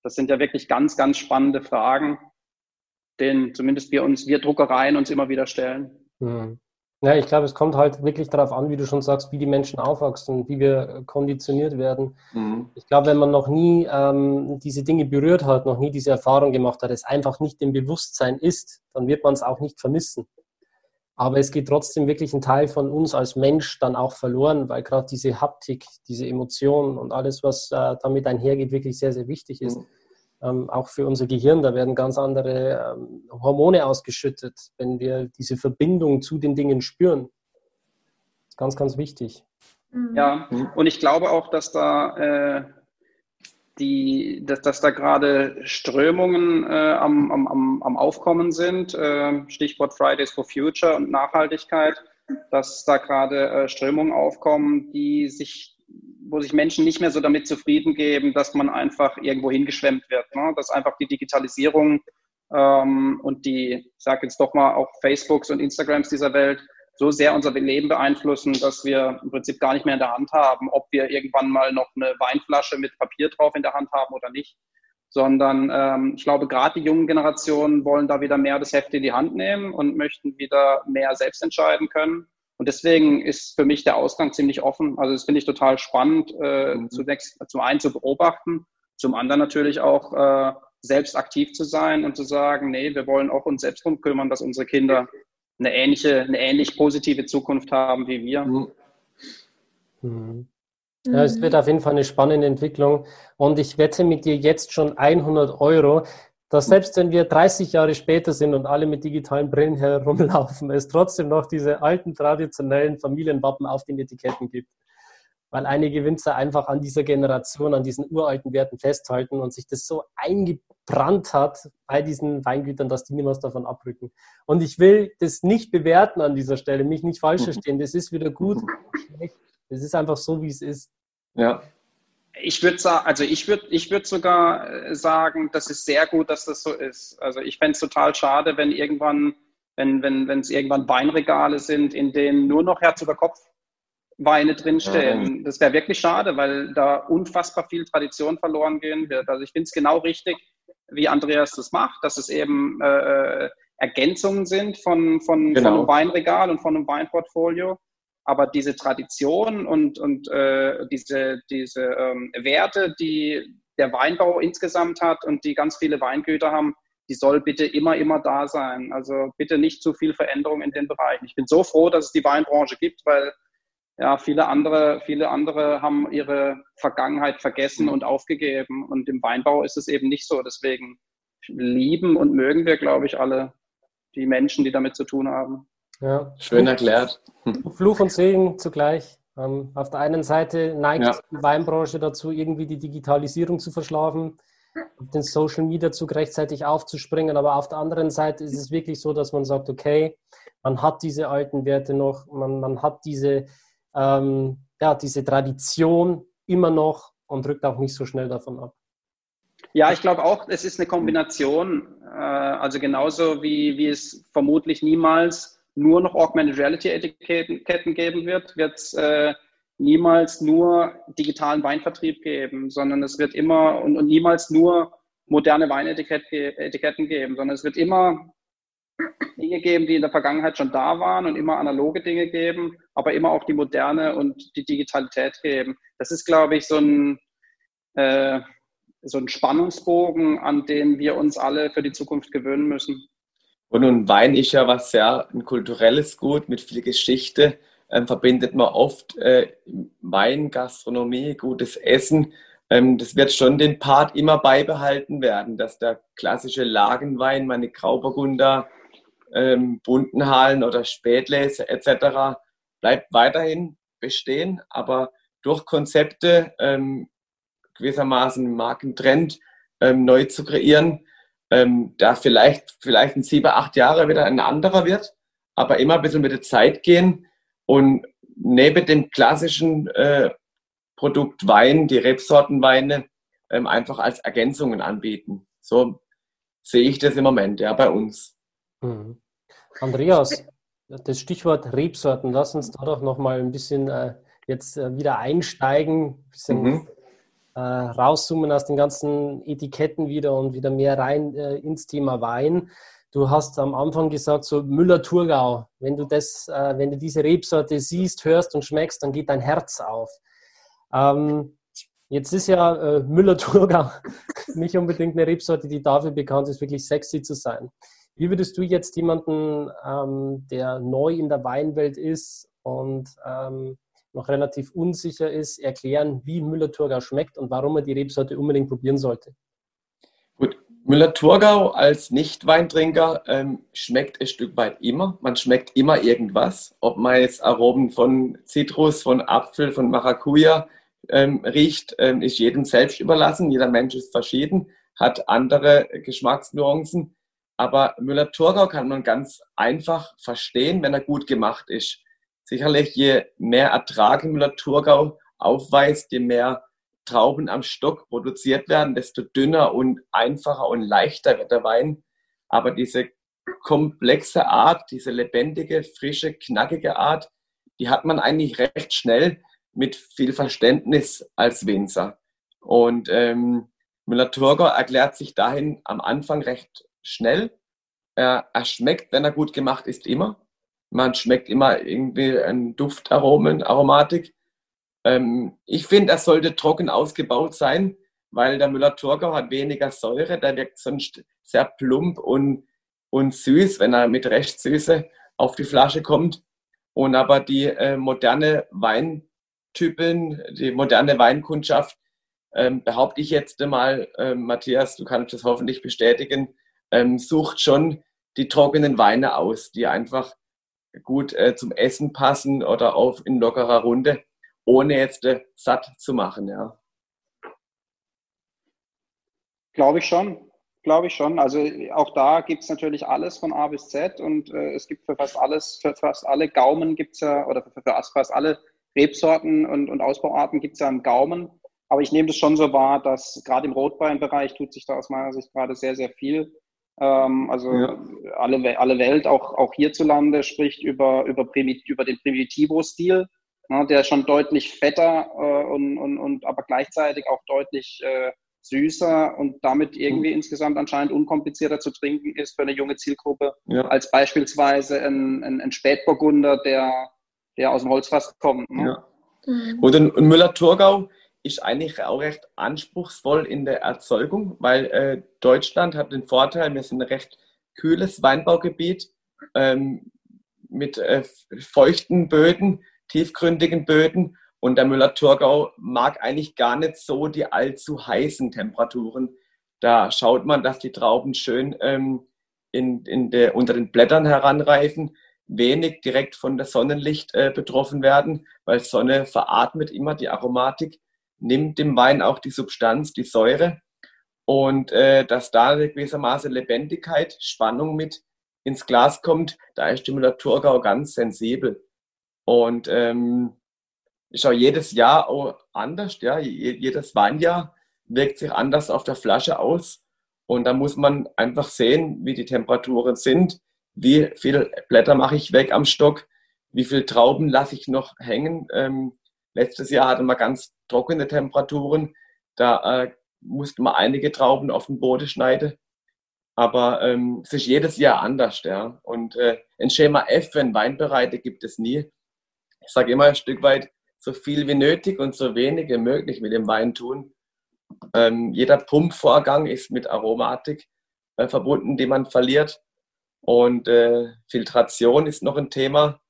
Das sind ja wirklich ganz, ganz spannende Fragen, denen zumindest wir uns, wir Druckereien uns immer wieder stellen. Hm. Ja, ich glaube, es kommt halt wirklich darauf an, wie du schon sagst, wie die Menschen aufwachsen, wie wir konditioniert werden. Mhm. Ich glaube, wenn man noch nie ähm, diese Dinge berührt hat, noch nie diese Erfahrung gemacht hat, es einfach nicht im Bewusstsein ist, dann wird man es auch nicht vermissen. Aber es geht trotzdem wirklich ein Teil von uns als Mensch dann auch verloren, weil gerade diese Haptik, diese Emotionen und alles, was äh, damit einhergeht, wirklich sehr, sehr wichtig ist. Mhm ähm, auch für unser Gehirn. Da werden ganz andere ähm, Hormone ausgeschüttet, wenn wir diese Verbindung zu den Dingen spüren. Das ist ganz, ganz wichtig. Mhm. Ja, und ich glaube auch, dass da, äh, die, dass, dass da gerade Strömungen äh, am, am, am Aufkommen sind, äh, Stichwort Fridays for Future und Nachhaltigkeit, dass da gerade äh, Strömungen aufkommen, die sich wo sich Menschen nicht mehr so damit zufrieden geben, dass man einfach irgendwo hingeschwemmt wird. Ne? Dass einfach die Digitalisierung ähm, und die, ich sage jetzt doch mal auch Facebooks und Instagrams dieser Welt so sehr unser Leben beeinflussen, dass wir im Prinzip gar nicht mehr in der Hand haben, ob wir irgendwann mal noch eine Weinflasche mit Papier drauf in der Hand haben oder nicht. Sondern ähm, ich glaube, gerade die jungen Generationen wollen da wieder mehr das Heft in die Hand nehmen und möchten wieder mehr selbst entscheiden können. Und deswegen ist für mich der Ausgang ziemlich offen. Also das finde ich total spannend, äh, mhm. zunächst zum einen zu beobachten, zum anderen natürlich auch äh, selbst aktiv zu sein und zu sagen, nee, wir wollen auch uns selbst darum kümmern, dass unsere Kinder eine ähnliche, eine ähnlich positive Zukunft haben wie wir. Mhm. mhm. Ja, es wird auf jeden Fall eine spannende Entwicklung. Und ich wette mit dir jetzt schon 100 Euro, dass selbst wenn wir 30 Jahre später sind und alle mit digitalen Brillen herumlaufen, es trotzdem noch diese alten traditionellen Familienwappen auf den Etiketten gibt. Weil einige Winzer einfach an dieser Generation, an diesen uralten Werten festhalten und sich das so eingebrannt hat bei diesen Weingütern, dass die niemals davon abrücken. Und ich will das nicht bewerten an dieser Stelle, mich nicht falsch verstehen. Das ist wieder gut. Das ist einfach so, wie es ist. Ja, ich würde sagen, also ich würde ich würd sogar äh, sagen, das ist sehr gut, dass das so ist. Also ich fände es total schade, wenn irgendwann, wenn wenn wenn es irgendwann Weinregale sind, in denen nur noch Herz über Kopf Weine drinstehen. Ja. Das wäre wirklich schade, weil da unfassbar viel Tradition verloren gehen wird. Also ich finde es genau richtig, wie Andreas das macht, dass es eben äh, äh, Ergänzungen sind von, von, genau. von einem Weinregal und von einem Weinportfolio aber diese Tradition und, und äh, diese, diese ähm, Werte, die der Weinbau insgesamt hat und die ganz viele Weingüter haben, die soll bitte immer, immer da sein. Also bitte nicht zu viel Veränderung in den Bereichen. Ich bin so froh, dass es die Weinbranche gibt, weil ja, viele andere, viele andere haben ihre Vergangenheit vergessen und aufgegeben. Und im Weinbau ist es eben nicht so. Deswegen lieben und mögen wir, glaube ich, alle die Menschen, die damit zu tun haben. Ja. Schön erklärt. Fluch und Segen zugleich. Ähm, auf der einen Seite neigt ja. die Weinbranche dazu, irgendwie die Digitalisierung zu verschlafen, den Social Media Zug rechtzeitig aufzuspringen, aber auf der anderen Seite ist es wirklich so, dass man sagt, okay, man hat diese alten Werte noch, man, man hat diese, ähm, ja, diese Tradition immer noch und rückt auch nicht so schnell davon ab. Ja, ich glaube auch, es ist eine Kombination. Äh, also genauso wie, wie es vermutlich niemals nur noch Augmented Reality Etiketten geben wird, wird es äh, niemals nur digitalen Weinvertrieb geben, sondern es wird immer und, und niemals nur moderne Weinetiketten geben, sondern es wird immer Dinge geben, die in der Vergangenheit schon da waren und immer analoge Dinge geben, aber immer auch die moderne und die Digitalität geben. Das ist, glaube ich, so ein, äh, so ein Spannungsbogen, an den wir uns alle für die Zukunft gewöhnen müssen. Und nun Wein ist ja was sehr ein kulturelles Gut mit viel Geschichte. Ähm, verbindet man oft äh, Wein, Gastronomie, gutes Essen. Ähm, das wird schon den Part immer beibehalten werden, dass der klassische Lagenwein, meine Grauburgunder, ähm, Bundenhalen oder Spätlese etc. bleibt weiterhin bestehen, aber durch Konzepte ähm, gewissermaßen Markentrend ähm, neu zu kreieren, ähm, da vielleicht, vielleicht in sieben, acht Jahre wieder ein anderer wird, aber immer ein bisschen mit der Zeit gehen und neben dem klassischen äh, Produkt Wein, die Rebsortenweine, ähm, einfach als Ergänzungen anbieten. So sehe ich das im Moment, ja, bei uns. Mhm. Andreas, das Stichwort Rebsorten, lass uns da doch nochmal ein bisschen äh, jetzt äh, wieder einsteigen, ein bisschen mhm äh, rauszoomen aus den ganzen Etiketten wieder und wieder mehr rein äh, ins Thema Wein. Du hast am Anfang gesagt, so Müller-Thurgau, wenn du das, äh, wenn du diese Rebsorte siehst, hörst und schmeckst, dann geht dein Herz auf. Ähm, jetzt ist ja äh, Müller-Thurgau *laughs* nicht unbedingt eine Rebsorte, die dafür bekannt ist, wirklich sexy zu sein. Wie würdest du jetzt jemanden, ähm, der neu in der Weinwelt ist und ähm, noch relativ unsicher ist, erklären, wie Müller-Thurgau schmeckt und warum er die Rebsorte unbedingt probieren sollte. Gut, Müller-Thurgau als Nicht-Weintrinker ähm, schmeckt ein Stück weit immer. Man schmeckt immer irgendwas. Ob man jetzt Aromen von Zitrus, von Apfel, von Maracuja ähm, riecht, ähm, ist jedem selbst überlassen. Jeder Mensch ist verschieden, hat andere Geschmacksnuancen. Aber Müller-Thurgau kann man ganz einfach verstehen, wenn er gut gemacht ist. Sicherlich, je mehr Ertrag im Müller-Thurgau aufweist, je mehr Trauben am Stock produziert werden, desto dünner und einfacher und leichter wird der Wein. Aber diese komplexe Art, diese lebendige, frische, knackige Art, die hat man eigentlich recht schnell mit viel Verständnis als Winzer. Und ähm, Müller-Thurgau erklärt sich dahin am Anfang recht schnell. Er, er schmeckt, wenn er gut gemacht ist, immer. Man schmeckt immer irgendwie ein Duftaromen, Aromatik. Ähm, ich finde, er sollte trocken ausgebaut sein, weil der Müller-Thurgau hat weniger Säure. Der wirkt sonst sehr plump und, und süß, wenn er mit Restsüße auf die Flasche kommt. Und aber die äh, moderne Wein, Typen, die moderne Weinkundschaft, ähm, behaupte ich jetzt mal, ähm, Matthias, du kannst das hoffentlich bestätigen, ähm, sucht schon die trockenen Weine aus, die einfach gut äh, zum Essen passen oder auf in lockerer Runde, ohne jetzt äh, satt zu machen. Ja. Glaube ich schon. Glaube ich schon. Also auch da gibt es natürlich alles von A bis Z und äh, es gibt für fast alles, für fast alle Gaumen gibt es ja, oder für, für fast alle Rebsorten und, und Ausbauarten gibt es ja einen Gaumen. Aber ich nehme das schon so wahr, dass gerade im Rotweinbereich tut sich da aus meiner Sicht gerade sehr, sehr viel. Ähm, also ja. alle, alle Welt, auch, auch hierzulande, spricht über, über, Primit, über den Primitivo-Stil, ne, der schon deutlich fetter äh, und, und, und aber gleichzeitig auch deutlich äh, süßer und damit irgendwie mhm. insgesamt anscheinend unkomplizierter zu trinken ist für eine junge Zielgruppe, ja. als beispielsweise ein, ein, ein Spätburgunder, der, der aus dem Holzfass kommt. Ne? Ja. Mhm. Und ein Müller-Thurgau ist eigentlich auch recht anspruchsvoll in der Erzeugung, weil äh, Deutschland hat den Vorteil, wir sind ein recht kühles Weinbaugebiet ähm, mit äh, feuchten Böden, tiefgründigen Böden und der Müller-Thurgau mag eigentlich gar nicht so die allzu heißen Temperaturen. Da schaut man, dass die Trauben schön ähm, in, in der, unter den Blättern heranreifen, wenig direkt von der Sonnenlicht äh, betroffen werden, weil Sonne veratmet immer die Aromatik, nimmt dem Wein auch die Substanz, die Säure. Und äh, dass da gewissermaßen Lebendigkeit, Spannung mit ins Glas kommt, da ist die Müller-Thurgau ganz sensibel. Und ähm, ist auch jedes Jahr auch anders. Ja? Jedes Weinjahr wirkt sich anders auf der Flasche aus. Und da muss man einfach sehen, wie die Temperaturen sind, wie viele Blätter mache ich weg am Stock, wie viele Trauben lasse ich noch hängen. Ähm, letztes Jahr hatten wir ganz trockene Temperaturen. Da äh, musste man einige Trauben auf den Boden schneiden. Aber ähm, es ist jedes Jahr anders. Ja? Und äh, ein Schema F für einen Weinbereiter gibt es nie. Ich sage immer ein Stück weit, so viel wie nötig und so wenig wie möglich mit dem Wein tun. Ähm, jeder Pumpvorgang ist mit Aromatik äh, verbunden, die man verliert. Und äh, Filtration ist noch ein Thema,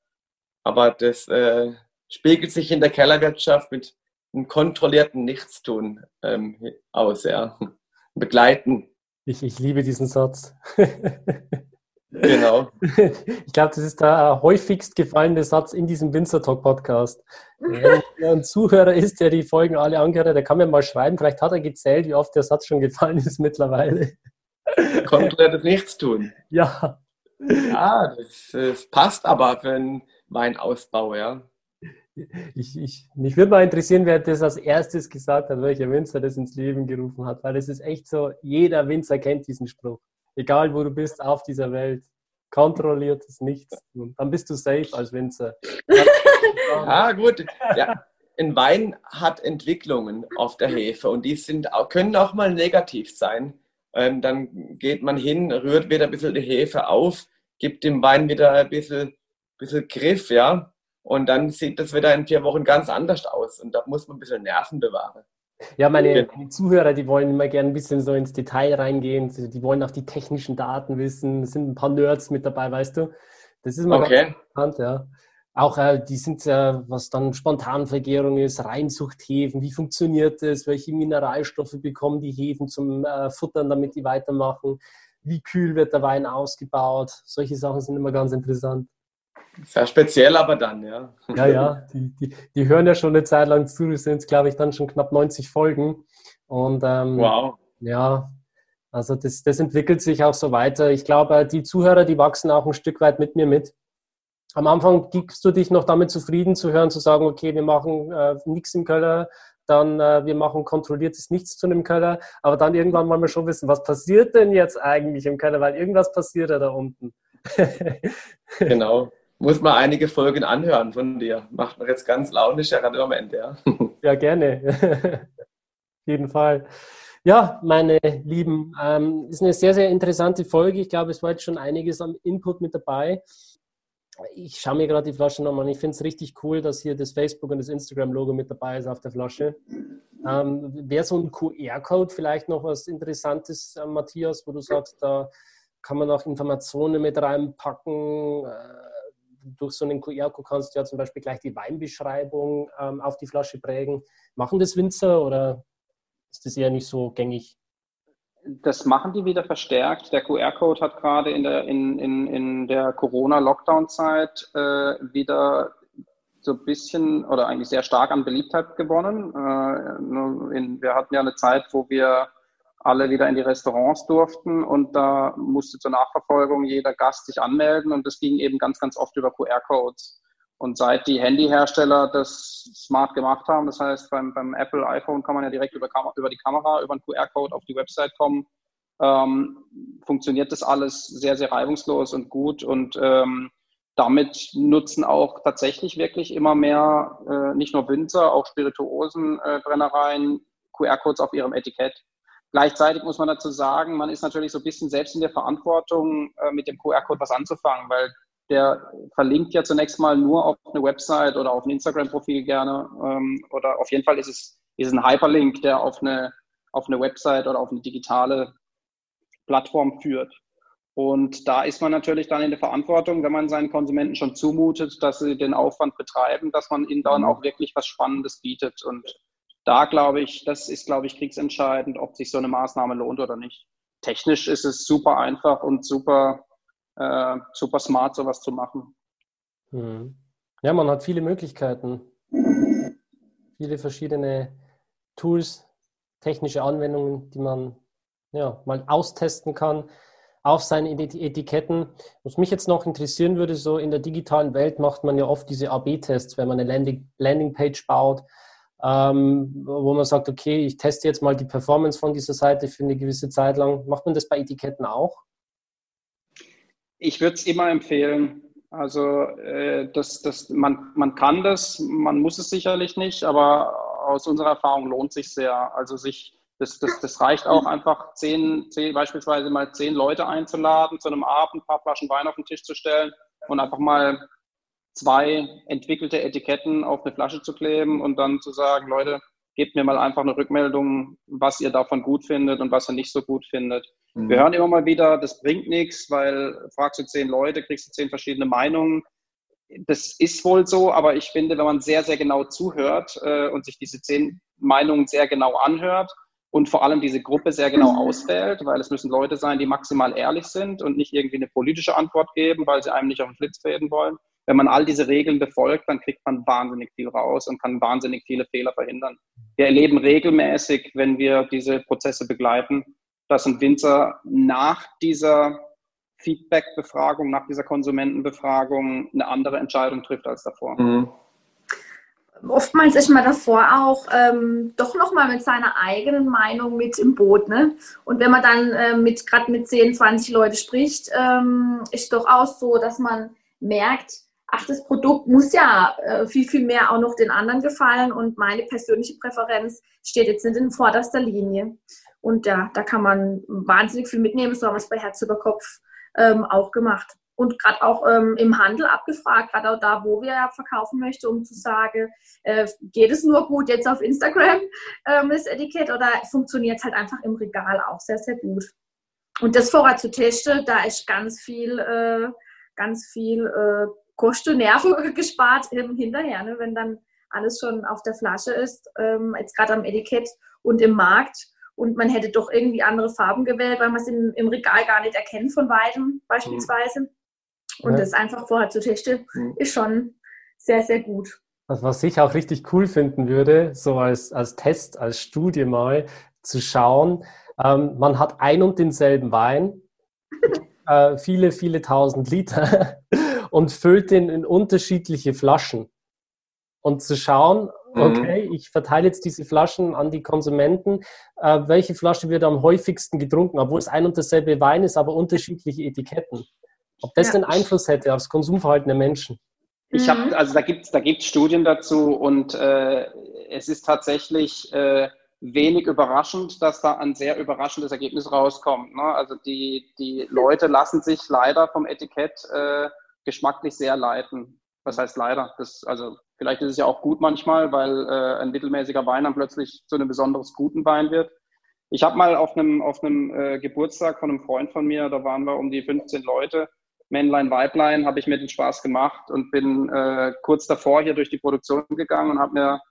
aber das äh, spiegelt sich in der Kellerwirtschaft mit einem kontrollierten Nichtstun ähm, aus, ja. Begleiten. Ich, ich liebe diesen Satz. *laughs* Genau. Ich glaube, das ist der häufigst gefallene Satz in diesem Winzer Talk Podcast. Wenn *laughs* ein Zuhörer ist, der die Folgen alle angehört hat, der kann mir mal schreiben. Vielleicht hat er gezählt, wie oft der Satz schon gefallen ist mittlerweile. *laughs* Komplettes Nichtstun. Ja. Ja, das, das passt aber für einen Weinausbau, ja. Ich, ich, mich würde mal interessieren, wer das als erstes gesagt hat, welcher Winzer das ins Leben gerufen hat, weil es ist echt so, jeder Winzer kennt diesen Spruch egal wo du bist auf dieser Welt, kontrolliertes Nichts. Und dann bist du safe als Winzer. *laughs* ah, gut. Ja. Ein Wein hat Entwicklungen auf der Hefe und die sind, können auch mal negativ sein. Ähm, dann geht man hin, rührt wieder ein bisschen die Hefe auf, gibt dem Wein wieder ein bisschen, bisschen Griff, ja. Und dann sieht das wieder in vier Wochen ganz anders aus. Und da muss man ein bisschen Nerven bewahren. Ja, meine. Zuhörer, die wollen immer gerne ein bisschen so ins Detail reingehen. Die wollen auch die technischen Daten wissen. Es sind ein paar Nerds mit dabei, weißt du. Das ist mal okay. ganz interessant, ja. Auch äh, die sind ja, äh, was dann Spontanvergärung ist, Reinzuchthäfen, wie funktioniert das, welche Mineralstoffe bekommen die Hefen zum äh, Futtern, damit die weitermachen, wie kühl wird der Wein ausgebaut. Solche Sachen sind immer ganz interessant. Sehr speziell aber dann, ja. Ja, ja, die, die, die hören ja schon eine Zeit lang zu, es sind, glaube ich, dann schon knapp 90 Folgen. Und ähm, wow. Ja, also das, das entwickelt sich auch so weiter. Ich glaube, die Zuhörer, die wachsen auch ein Stück weit mit mir mit. Am Anfang gibst du dich noch damit zufrieden zu hören, zu sagen, okay, wir machen äh, nichts im Keller, dann äh, wir machen kontrolliertes Nichts zu einem Keller, aber dann irgendwann wollen wir schon wissen, was passiert denn jetzt eigentlich im Keller, weil irgendwas passiert ja da unten. *laughs* genau muss man einige Folgen anhören von dir. Macht mir jetzt ganz launisch gerade im Moment, ja. *laughs* Ja, gerne. Auf *laughs* jeden Fall. Ja, meine Lieben, ähm, ist eine sehr, sehr interessante Folge. Ich glaube, es war jetzt schon einiges am Input mit dabei. Ich schaue mir gerade die Flasche nochmal an. Ich finde es richtig cool, dass hier das Facebook- und das Instagram-Logo mit dabei ist auf der Flasche. Ähm, Wäre so ein QR-Code vielleicht noch was Interessantes, äh, Matthias, wo du sagst, da kann man auch Informationen mit reinpacken? Äh, durch so einen QR-Code kannst du ja zum Beispiel gleich die Weinbeschreibung ähm, auf die Flasche prägen. Machen das Winzer oder ist das eher nicht so gängig? Das machen die wieder verstärkt. Der QR-Code hat gerade in der, in, in, in der Corona-Lockdown-Zeit äh, wieder so ein bisschen oder eigentlich sehr stark an Beliebtheit gewonnen. Äh, in, wir hatten ja eine Zeit, wo wir alle wieder in die Restaurants durften und da musste zur Nachverfolgung jeder Gast sich anmelden und das ging eben ganz, ganz oft über QR-Codes. Und seit die Handyhersteller das smart gemacht haben, das heißt beim, beim Apple iPhone kann man ja direkt über, über die Kamera, über einen QR-Code auf die Website kommen, ähm, funktioniert das alles sehr, sehr reibungslos und gut. Und ähm, damit nutzen auch tatsächlich wirklich immer mehr, äh, nicht nur Winzer, auch Spirituosenbrennereien, äh, QR-Codes auf ihrem Etikett. Gleichzeitig muss man dazu sagen, man ist natürlich so ein bisschen selbst in der Verantwortung, äh, mit dem QR-Code was anzufangen, weil der verlinkt ja zunächst mal nur auf eine Website oder auf ein Instagram-Profil gerne. Ähm, oder auf jeden Fall ist es, ist ein Hyperlink, der auf eine, auf eine Website oder auf eine digitale Plattform führt. Und da ist man natürlich dann in der Verantwortung, wenn man seinen Konsumenten schon zumutet, dass sie den Aufwand betreiben, dass man ihnen dann mhm. auch wirklich was Spannendes bietet. Und da glaube ich, das ist, glaube ich, kriegsentscheidend, ob sich so eine Maßnahme lohnt oder nicht. Technisch ist es super einfach und super äh, super smart, sowas zu machen. Hm. Ja, man hat viele Möglichkeiten, viele verschiedene Tools, technische Anwendungen, die man ja, mal austesten kann auf seinen Etiketten. Was mich jetzt noch interessieren würde, so in der digitalen Welt macht man ja oft diese AB-Tests, wenn man eine Landing, Landingpage baut, ähm, wo man sagt, okay, ich teste jetzt mal die Performance von dieser Seite für eine gewisse Zeit lang. Macht man das bei Etiketten auch? Ich würde es immer empfehlen. Also äh, das, das, man, man kann das, man muss es sicherlich nicht, aber aus unserer Erfahrung lohnt sich sehr. Also sich, das, das, das reicht auch einfach zehn, zehn, beispielsweise mal zehn Leute einzuladen, zu einem Abend ein paar Flaschen Wein auf den Tisch zu stellen und einfach mal zwei entwickelte Etiketten auf eine Flasche zu kleben und dann zu sagen, Leute, gebt mir mal einfach eine Rückmeldung, was ihr davon gut findet und was ihr nicht so gut findet. Mhm. Wir hören immer mal wieder, das bringt nichts, weil fragst du zehn Leute, kriegst du zehn verschiedene Meinungen. Das ist wohl so, aber ich finde, wenn man sehr, sehr genau zuhört äh, und sich diese zehn Meinungen sehr genau anhört und vor allem diese Gruppe sehr genau mhm. auswählt, weil es müssen Leute sein, die maximal ehrlich sind und nicht irgendwie eine politische Antwort geben, weil sie einem nicht auf den Flitz treten wollen. Wenn man all diese Regeln befolgt, dann kriegt man wahnsinnig viel raus und kann wahnsinnig viele Fehler verhindern. Wir erleben regelmäßig, wenn wir diese Prozesse begleiten, dass ein Winzer nach dieser Feedback-Befragung, nach dieser Konsumentenbefragung eine andere Entscheidung trifft als davor. Mhm. Oftmals ist man davor auch ähm, doch nochmal mit seiner eigenen Meinung mit im Boot. Ne? Und wenn man dann äh, mit gerade mit 10, 20 Leuten spricht, ähm, ist doch auch so, dass man merkt, ach, das Produkt muss ja äh, viel, viel mehr auch noch den anderen gefallen und meine persönliche Präferenz steht jetzt nicht in vorderster Linie. Und ja, da kann man wahnsinnig viel mitnehmen. So haben wir es bei Herz über Kopf ähm, auch gemacht. Und gerade auch ähm, im Handel abgefragt, gerade auch da, wo wir ja verkaufen möchten, um zu sagen, äh, geht es nur gut jetzt auf Instagram, *laughs* ähm, das Etikett, oder funktioniert es halt einfach im Regal auch sehr, sehr gut. Und das vorher zu testen, da ist ganz viel, äh, ganz viel äh, Kosten, Nerven *laughs* gespart hinterher, ne? wenn dann alles schon auf der Flasche ist, ähm, jetzt gerade am Etikett und im Markt und man hätte doch irgendwie andere Farben gewählt, weil man es im, im Regal gar nicht erkennt von weitem beispielsweise. Mhm. Und ja. das einfach vorher zu testen, mhm. ist schon sehr, sehr gut. Also was ich auch richtig cool finden würde, so als, als Test, als Studie mal zu schauen, ähm, man hat ein und denselben Wein, *laughs* äh, viele, viele tausend Liter und füllt den in unterschiedliche Flaschen. Und zu schauen, Mhm. okay, ich verteile jetzt diese Flaschen an die Konsumenten. Äh, welche Flasche wird am häufigsten getrunken, obwohl es ein und dasselbe Wein ist, aber unterschiedliche Etiketten? Ob das ja. den Einfluss hätte aufs Konsumverhalten der Menschen? Ich habe, mhm. also da gibt es da gibt's Studien dazu und äh, es ist tatsächlich äh, wenig überraschend, dass da ein sehr überraschendes Ergebnis rauskommt. Ne? Also die, die Leute lassen sich leider vom Etikett äh, geschmacklich sehr leiten. Was heißt leider? Das, also vielleicht ist es ja auch gut manchmal, weil äh, ein mittelmäßiger Wein dann plötzlich zu einem besonders guten Wein wird. Ich habe mal auf einem, auf einem äh, Geburtstag von einem Freund von mir, da waren wir um die 15 Leute, Männlein, Weiblein, habe ich mir den Spaß gemacht und bin äh, kurz davor hier durch die Produktion gegangen und habe mir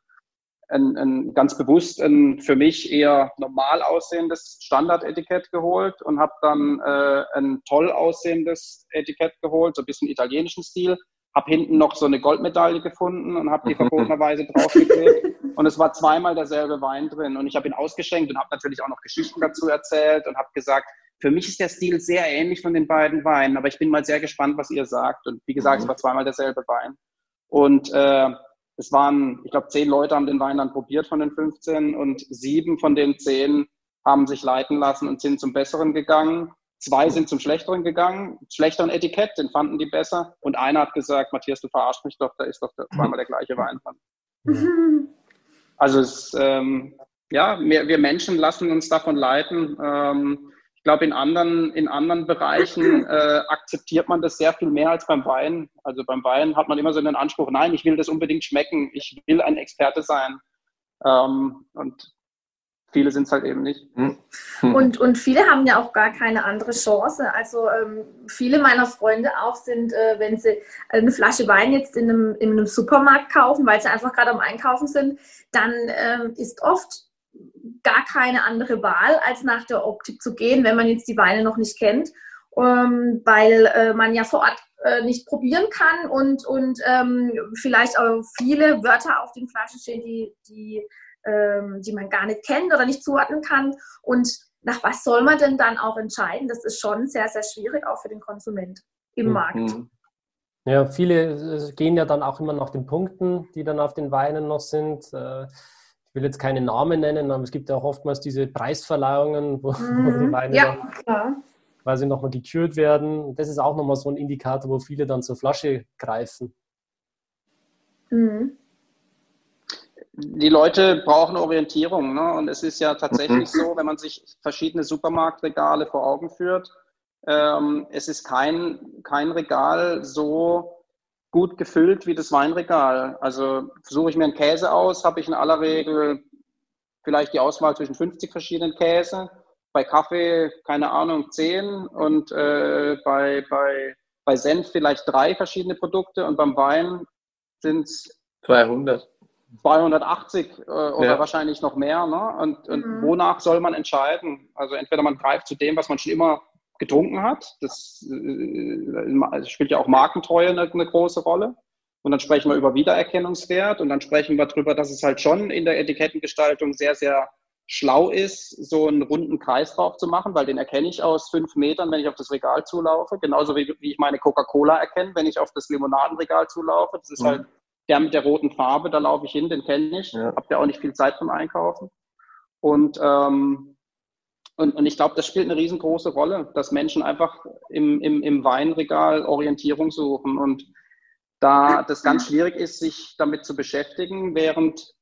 ein, ein, ganz bewusst ein für mich eher normal aussehendes Standardetikett geholt und habe dann äh, ein toll aussehendes Etikett geholt, so ein bisschen italienischen Stil. Habe hinten noch so eine Goldmedaille gefunden und habe die *laughs* verbotenerweise draufgeklebt. Und es war zweimal derselbe Wein drin. Und ich habe ihn ausgeschenkt und habe natürlich auch noch Geschichten dazu erzählt und habe gesagt, für mich ist der Stil sehr ähnlich von den beiden Weinen, aber ich bin mal sehr gespannt, was ihr sagt. Und wie gesagt, mhm. es war zweimal derselbe Wein. Und äh, es waren, ich glaube, zehn Leute haben den Wein dann probiert von den 15 und sieben von den zehn haben sich leiten lassen und sind zum Besseren gegangen. Zwei sind zum Schlechteren gegangen, schlechteren Etikett, den fanden die besser. Und einer hat gesagt, Matthias, du verarschst mich doch, da ist doch zweimal der gleiche Wein dran. Also es, ähm, ja, wir, wir, Menschen lassen uns davon leiten. Ähm, ich glaube, in anderen, in anderen Bereichen äh, akzeptiert man das sehr viel mehr als beim Wein. Also beim Wein hat man immer so den Anspruch, nein, ich will das unbedingt schmecken, ich will ein Experte sein. Ähm, und viele sind es halt eben nicht. Hm. *laughs* Und, und viele haben ja auch gar keine andere Chance. Also ähm, viele meiner Freunde auch sind, äh, wenn sie eine Flasche Wein jetzt in einem, in einem Supermarkt kaufen, weil sie einfach gerade am Einkaufen sind, dann ähm, ist oft gar keine andere Wahl, als nach der Optik zu gehen, wenn man jetzt die Weine noch nicht kennt, ähm, weil äh, man ja vor Ort äh, nicht probieren kann und, und ähm, vielleicht auch viele Wörter auf den Flaschen stehen, die, die, ähm, die man gar nicht kennt oder nicht zuordnen kann. Und nach was soll man denn dann auch entscheiden? Das ist schon sehr, sehr schwierig, auch für den Konsument im mhm. Markt. Ja, viele äh, gehen ja dann auch immer nach den Punkten, die dann auf den Weinen noch sind. Äh, ich will jetzt keine Namen nennen, aber es gibt ja auch oftmals diese Preisverleihungen, wo, mhm. die. Weine ja, dann quasi nochmal gekürt werden. Das ist auch nochmal so ein Indikator, wo viele dann zur Flasche greifen. Mhm. Die Leute brauchen Orientierung. Ne? Und es ist ja tatsächlich mhm. so, wenn man sich verschiedene Supermarktregale vor Augen führt, ähm, es ist kein, kein Regal so gut gefüllt wie das Weinregal. Also suche ich mir einen Käse aus, habe ich in aller Regel vielleicht die Auswahl zwischen 50 verschiedenen Käse. Bei Kaffee, keine Ahnung, 10 und äh, bei, bei, bei Senf vielleicht drei verschiedene Produkte und beim Wein sind es 200. 280 äh, oder ja. wahrscheinlich noch mehr. Ne? Und, und mhm. wonach soll man entscheiden? Also entweder man greift zu dem, was man schon immer getrunken hat. Das äh, spielt ja auch Markentreue eine, eine, große Rolle. Und dann sprechen wir über Wiedererkennungswert und dann sprechen wir darüber, dass es halt schon in der Etikettengestaltung sehr, sehr schlau ist, so einen runden Kreis drauf zu machen, weil den erkenne ich aus fünf Metern, wenn ich auf das Regal zulaufe. Genauso wie, wie ich meine Coca-Cola erkenne, wenn ich auf das Limonadenregal zulaufe. Das ist mhm. halt der mit der roten Farbe, da laufe ich hin, den kenne ich. Ja. Hab ja auch nicht viel Zeit zum Einkaufen. Und ähm, und, und ich glaube, das spielt eine riesengroße Rolle, dass Menschen einfach im, im, im Weinregal Orientierung suchen. Und da das ganz schwierig ist, sich damit zu beschäftigen, während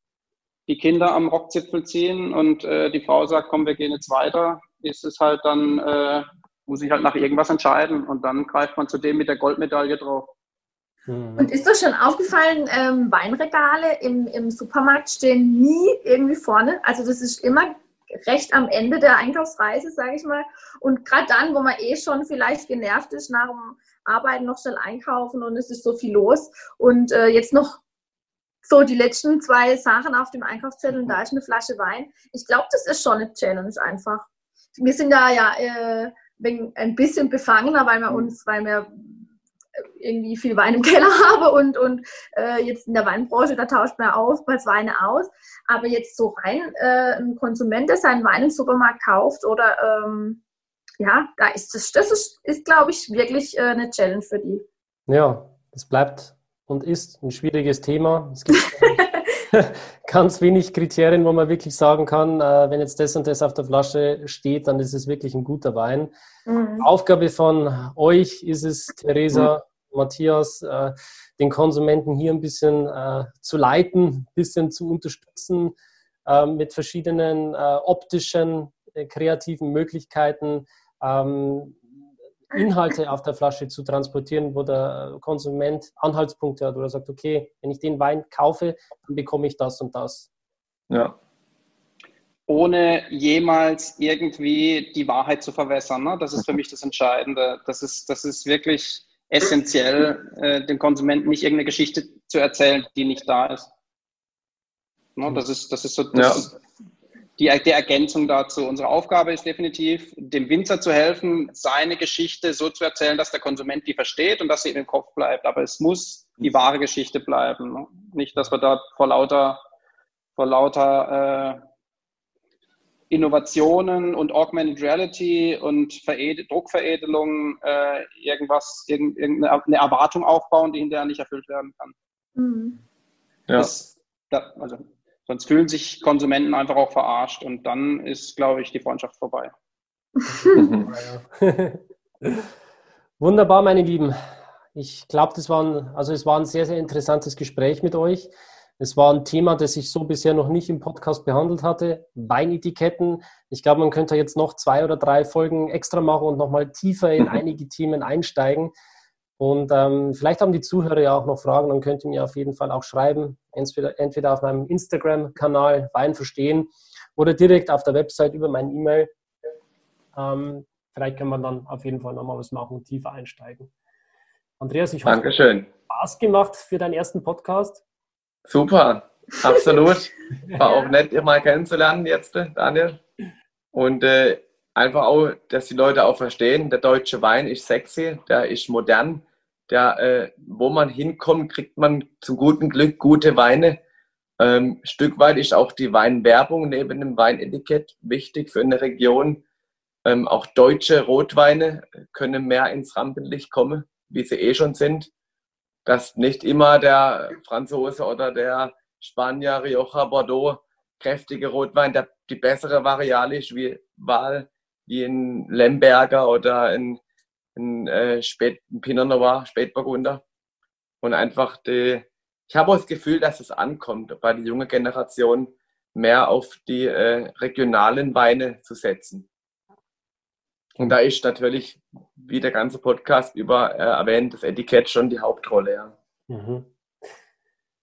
die Kinder am Rockzipfel ziehen und äh, die Frau sagt, komm, wir gehen jetzt weiter, ist es halt dann, äh, muss ich halt nach irgendwas entscheiden und dann greift man zu dem mit der Goldmedaille drauf. Mhm. Und ist das schon aufgefallen, ähm, Weinregale im, im Supermarkt stehen nie irgendwie vorne. Also das ist immer recht am Ende der Einkaufsreise, sage ich mal. Und gerade dann, wo man eh schon vielleicht genervt ist nach dem Arbeiten, noch schnell einkaufen und es ist so viel los. Und äh, jetzt noch so die letzten zwei Sachen auf dem Einkaufszettel und da ist eine Flasche Wein. Ich glaube, das ist schon eine Challenge einfach. Wir sind da ja äh, ein bisschen befangener, weil wir uns, weil wir irgendwie viel Wein im Keller *laughs* habe und, und äh, jetzt in der Weinbranche, da tauscht man oftmals Weine aus. Aber jetzt so rein äh, ein Konsument, der seinen Wein im Supermarkt kauft oder ähm, ja, da ist das, das ist, ist glaube ich, wirklich äh, eine Challenge für die. Ja, das bleibt und ist ein schwieriges Thema. Es gibt *laughs* *laughs* ganz wenig Kriterien, wo man wirklich sagen kann, äh, wenn jetzt das und das auf der Flasche steht, dann ist es wirklich ein guter Wein. Mhm. Aufgabe von euch ist es, Theresa, Matthias, äh, den Konsumenten hier ein bisschen äh, zu leiten, ein bisschen zu unterstützen äh, mit verschiedenen äh, optischen, äh, kreativen Möglichkeiten. Ähm, Inhalte auf der Flasche zu transportieren, wo der Konsument Anhaltspunkte hat oder sagt, okay, wenn ich den Wein kaufe, dann bekomme ich das und das. Ja. Ohne jemals irgendwie die Wahrheit zu verwässern. Ne? Das ist für mich das Entscheidende. Das ist, das ist wirklich essentiell, äh, dem Konsumenten nicht irgendeine Geschichte zu erzählen, die nicht da ist. No, das ist, das ist so das ja. Die, die Ergänzung dazu. Unsere Aufgabe ist definitiv, dem Winzer zu helfen, seine Geschichte so zu erzählen, dass der Konsument die versteht und dass sie in den Kopf bleibt. Aber es muss die wahre Geschichte bleiben. Nicht, dass wir da vor lauter, vor lauter äh, Innovationen und Augmented Reality und Veredel Druckveredelung äh, irgendwas, irgendeine Erwartung aufbauen, die hinterher nicht erfüllt werden kann. Mhm. Ja. Das, da, also, sonst fühlen sich Konsumenten einfach auch verarscht und dann ist, glaube ich, die Freundschaft vorbei. *laughs* Wunderbar, meine Lieben. Ich glaube, das war ein, also es war ein sehr, sehr interessantes Gespräch mit euch. Es war ein Thema, das ich so bisher noch nicht im Podcast behandelt hatte. Weinetiketten. Ich glaube, man könnte jetzt noch zwei oder drei Folgen extra machen und nochmal tiefer in *laughs* einige Themen einsteigen. Und ähm, vielleicht haben die Zuhörer ja auch noch Fragen, dann könnt ihr mir auf jeden Fall auch schreiben. Entweder, entweder auf meinem Instagram-Kanal Wein verstehen oder direkt auf der Website über mein E-Mail. Ähm, vielleicht kann man dann auf jeden Fall nochmal was machen und tiefer einsteigen. Andreas, ich hoffe, Dankeschön. Spaß gemacht für deinen ersten Podcast. Super, absolut. *laughs* War auch nett, dich mal kennenzulernen jetzt, Daniel. Und äh, einfach auch, dass die Leute auch verstehen, der deutsche Wein ist sexy, der ist modern. Der, äh, wo man hinkommt, kriegt man zum guten Glück gute Weine. Ähm, Stück weit ist auch die Weinwerbung neben dem Weinetikett wichtig für eine Region. Ähm, auch deutsche Rotweine können mehr ins Rampenlicht kommen, wie sie eh schon sind dass nicht immer der Franzose oder der Spanier, Rioja, Bordeaux, kräftige Rotwein der, die bessere Variable ist wie Wahl, wie in Lemberger oder in, in, äh, Spät, in Pinot Noir, Spätburgunder. Und einfach die, ich habe das Gefühl, dass es ankommt, bei der jungen Generation mehr auf die äh, regionalen Weine zu setzen. Und da ist natürlich, wie der ganze Podcast über äh, erwähnt, das Etikett schon die Hauptrolle. Ja. Mhm.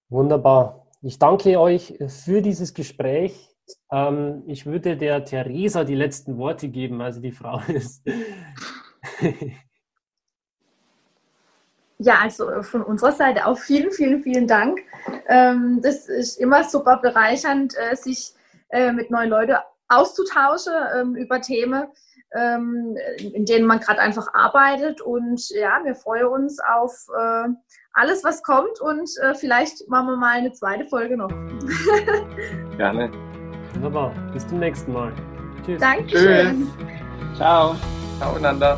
Wunderbar. Ich danke euch für dieses Gespräch. Ähm, ich würde der Theresa die letzten Worte geben, also die Frau *laughs* ist. Ja, also von unserer Seite auch vielen, vielen, vielen Dank. Ähm, das ist immer super bereichernd, äh, sich äh, mit neuen Leuten auszutauschen ähm, über Themen, ähm, in denen man gerade einfach arbeitet. Und ja, wir freuen uns auf äh, alles, was kommt und äh, vielleicht machen wir mal eine zweite Folge noch. *laughs* Gerne. Wunderbar. Bis zum nächsten Mal. Tschüss. Dankeschön. Tschüss. Ciao. Ciao einander.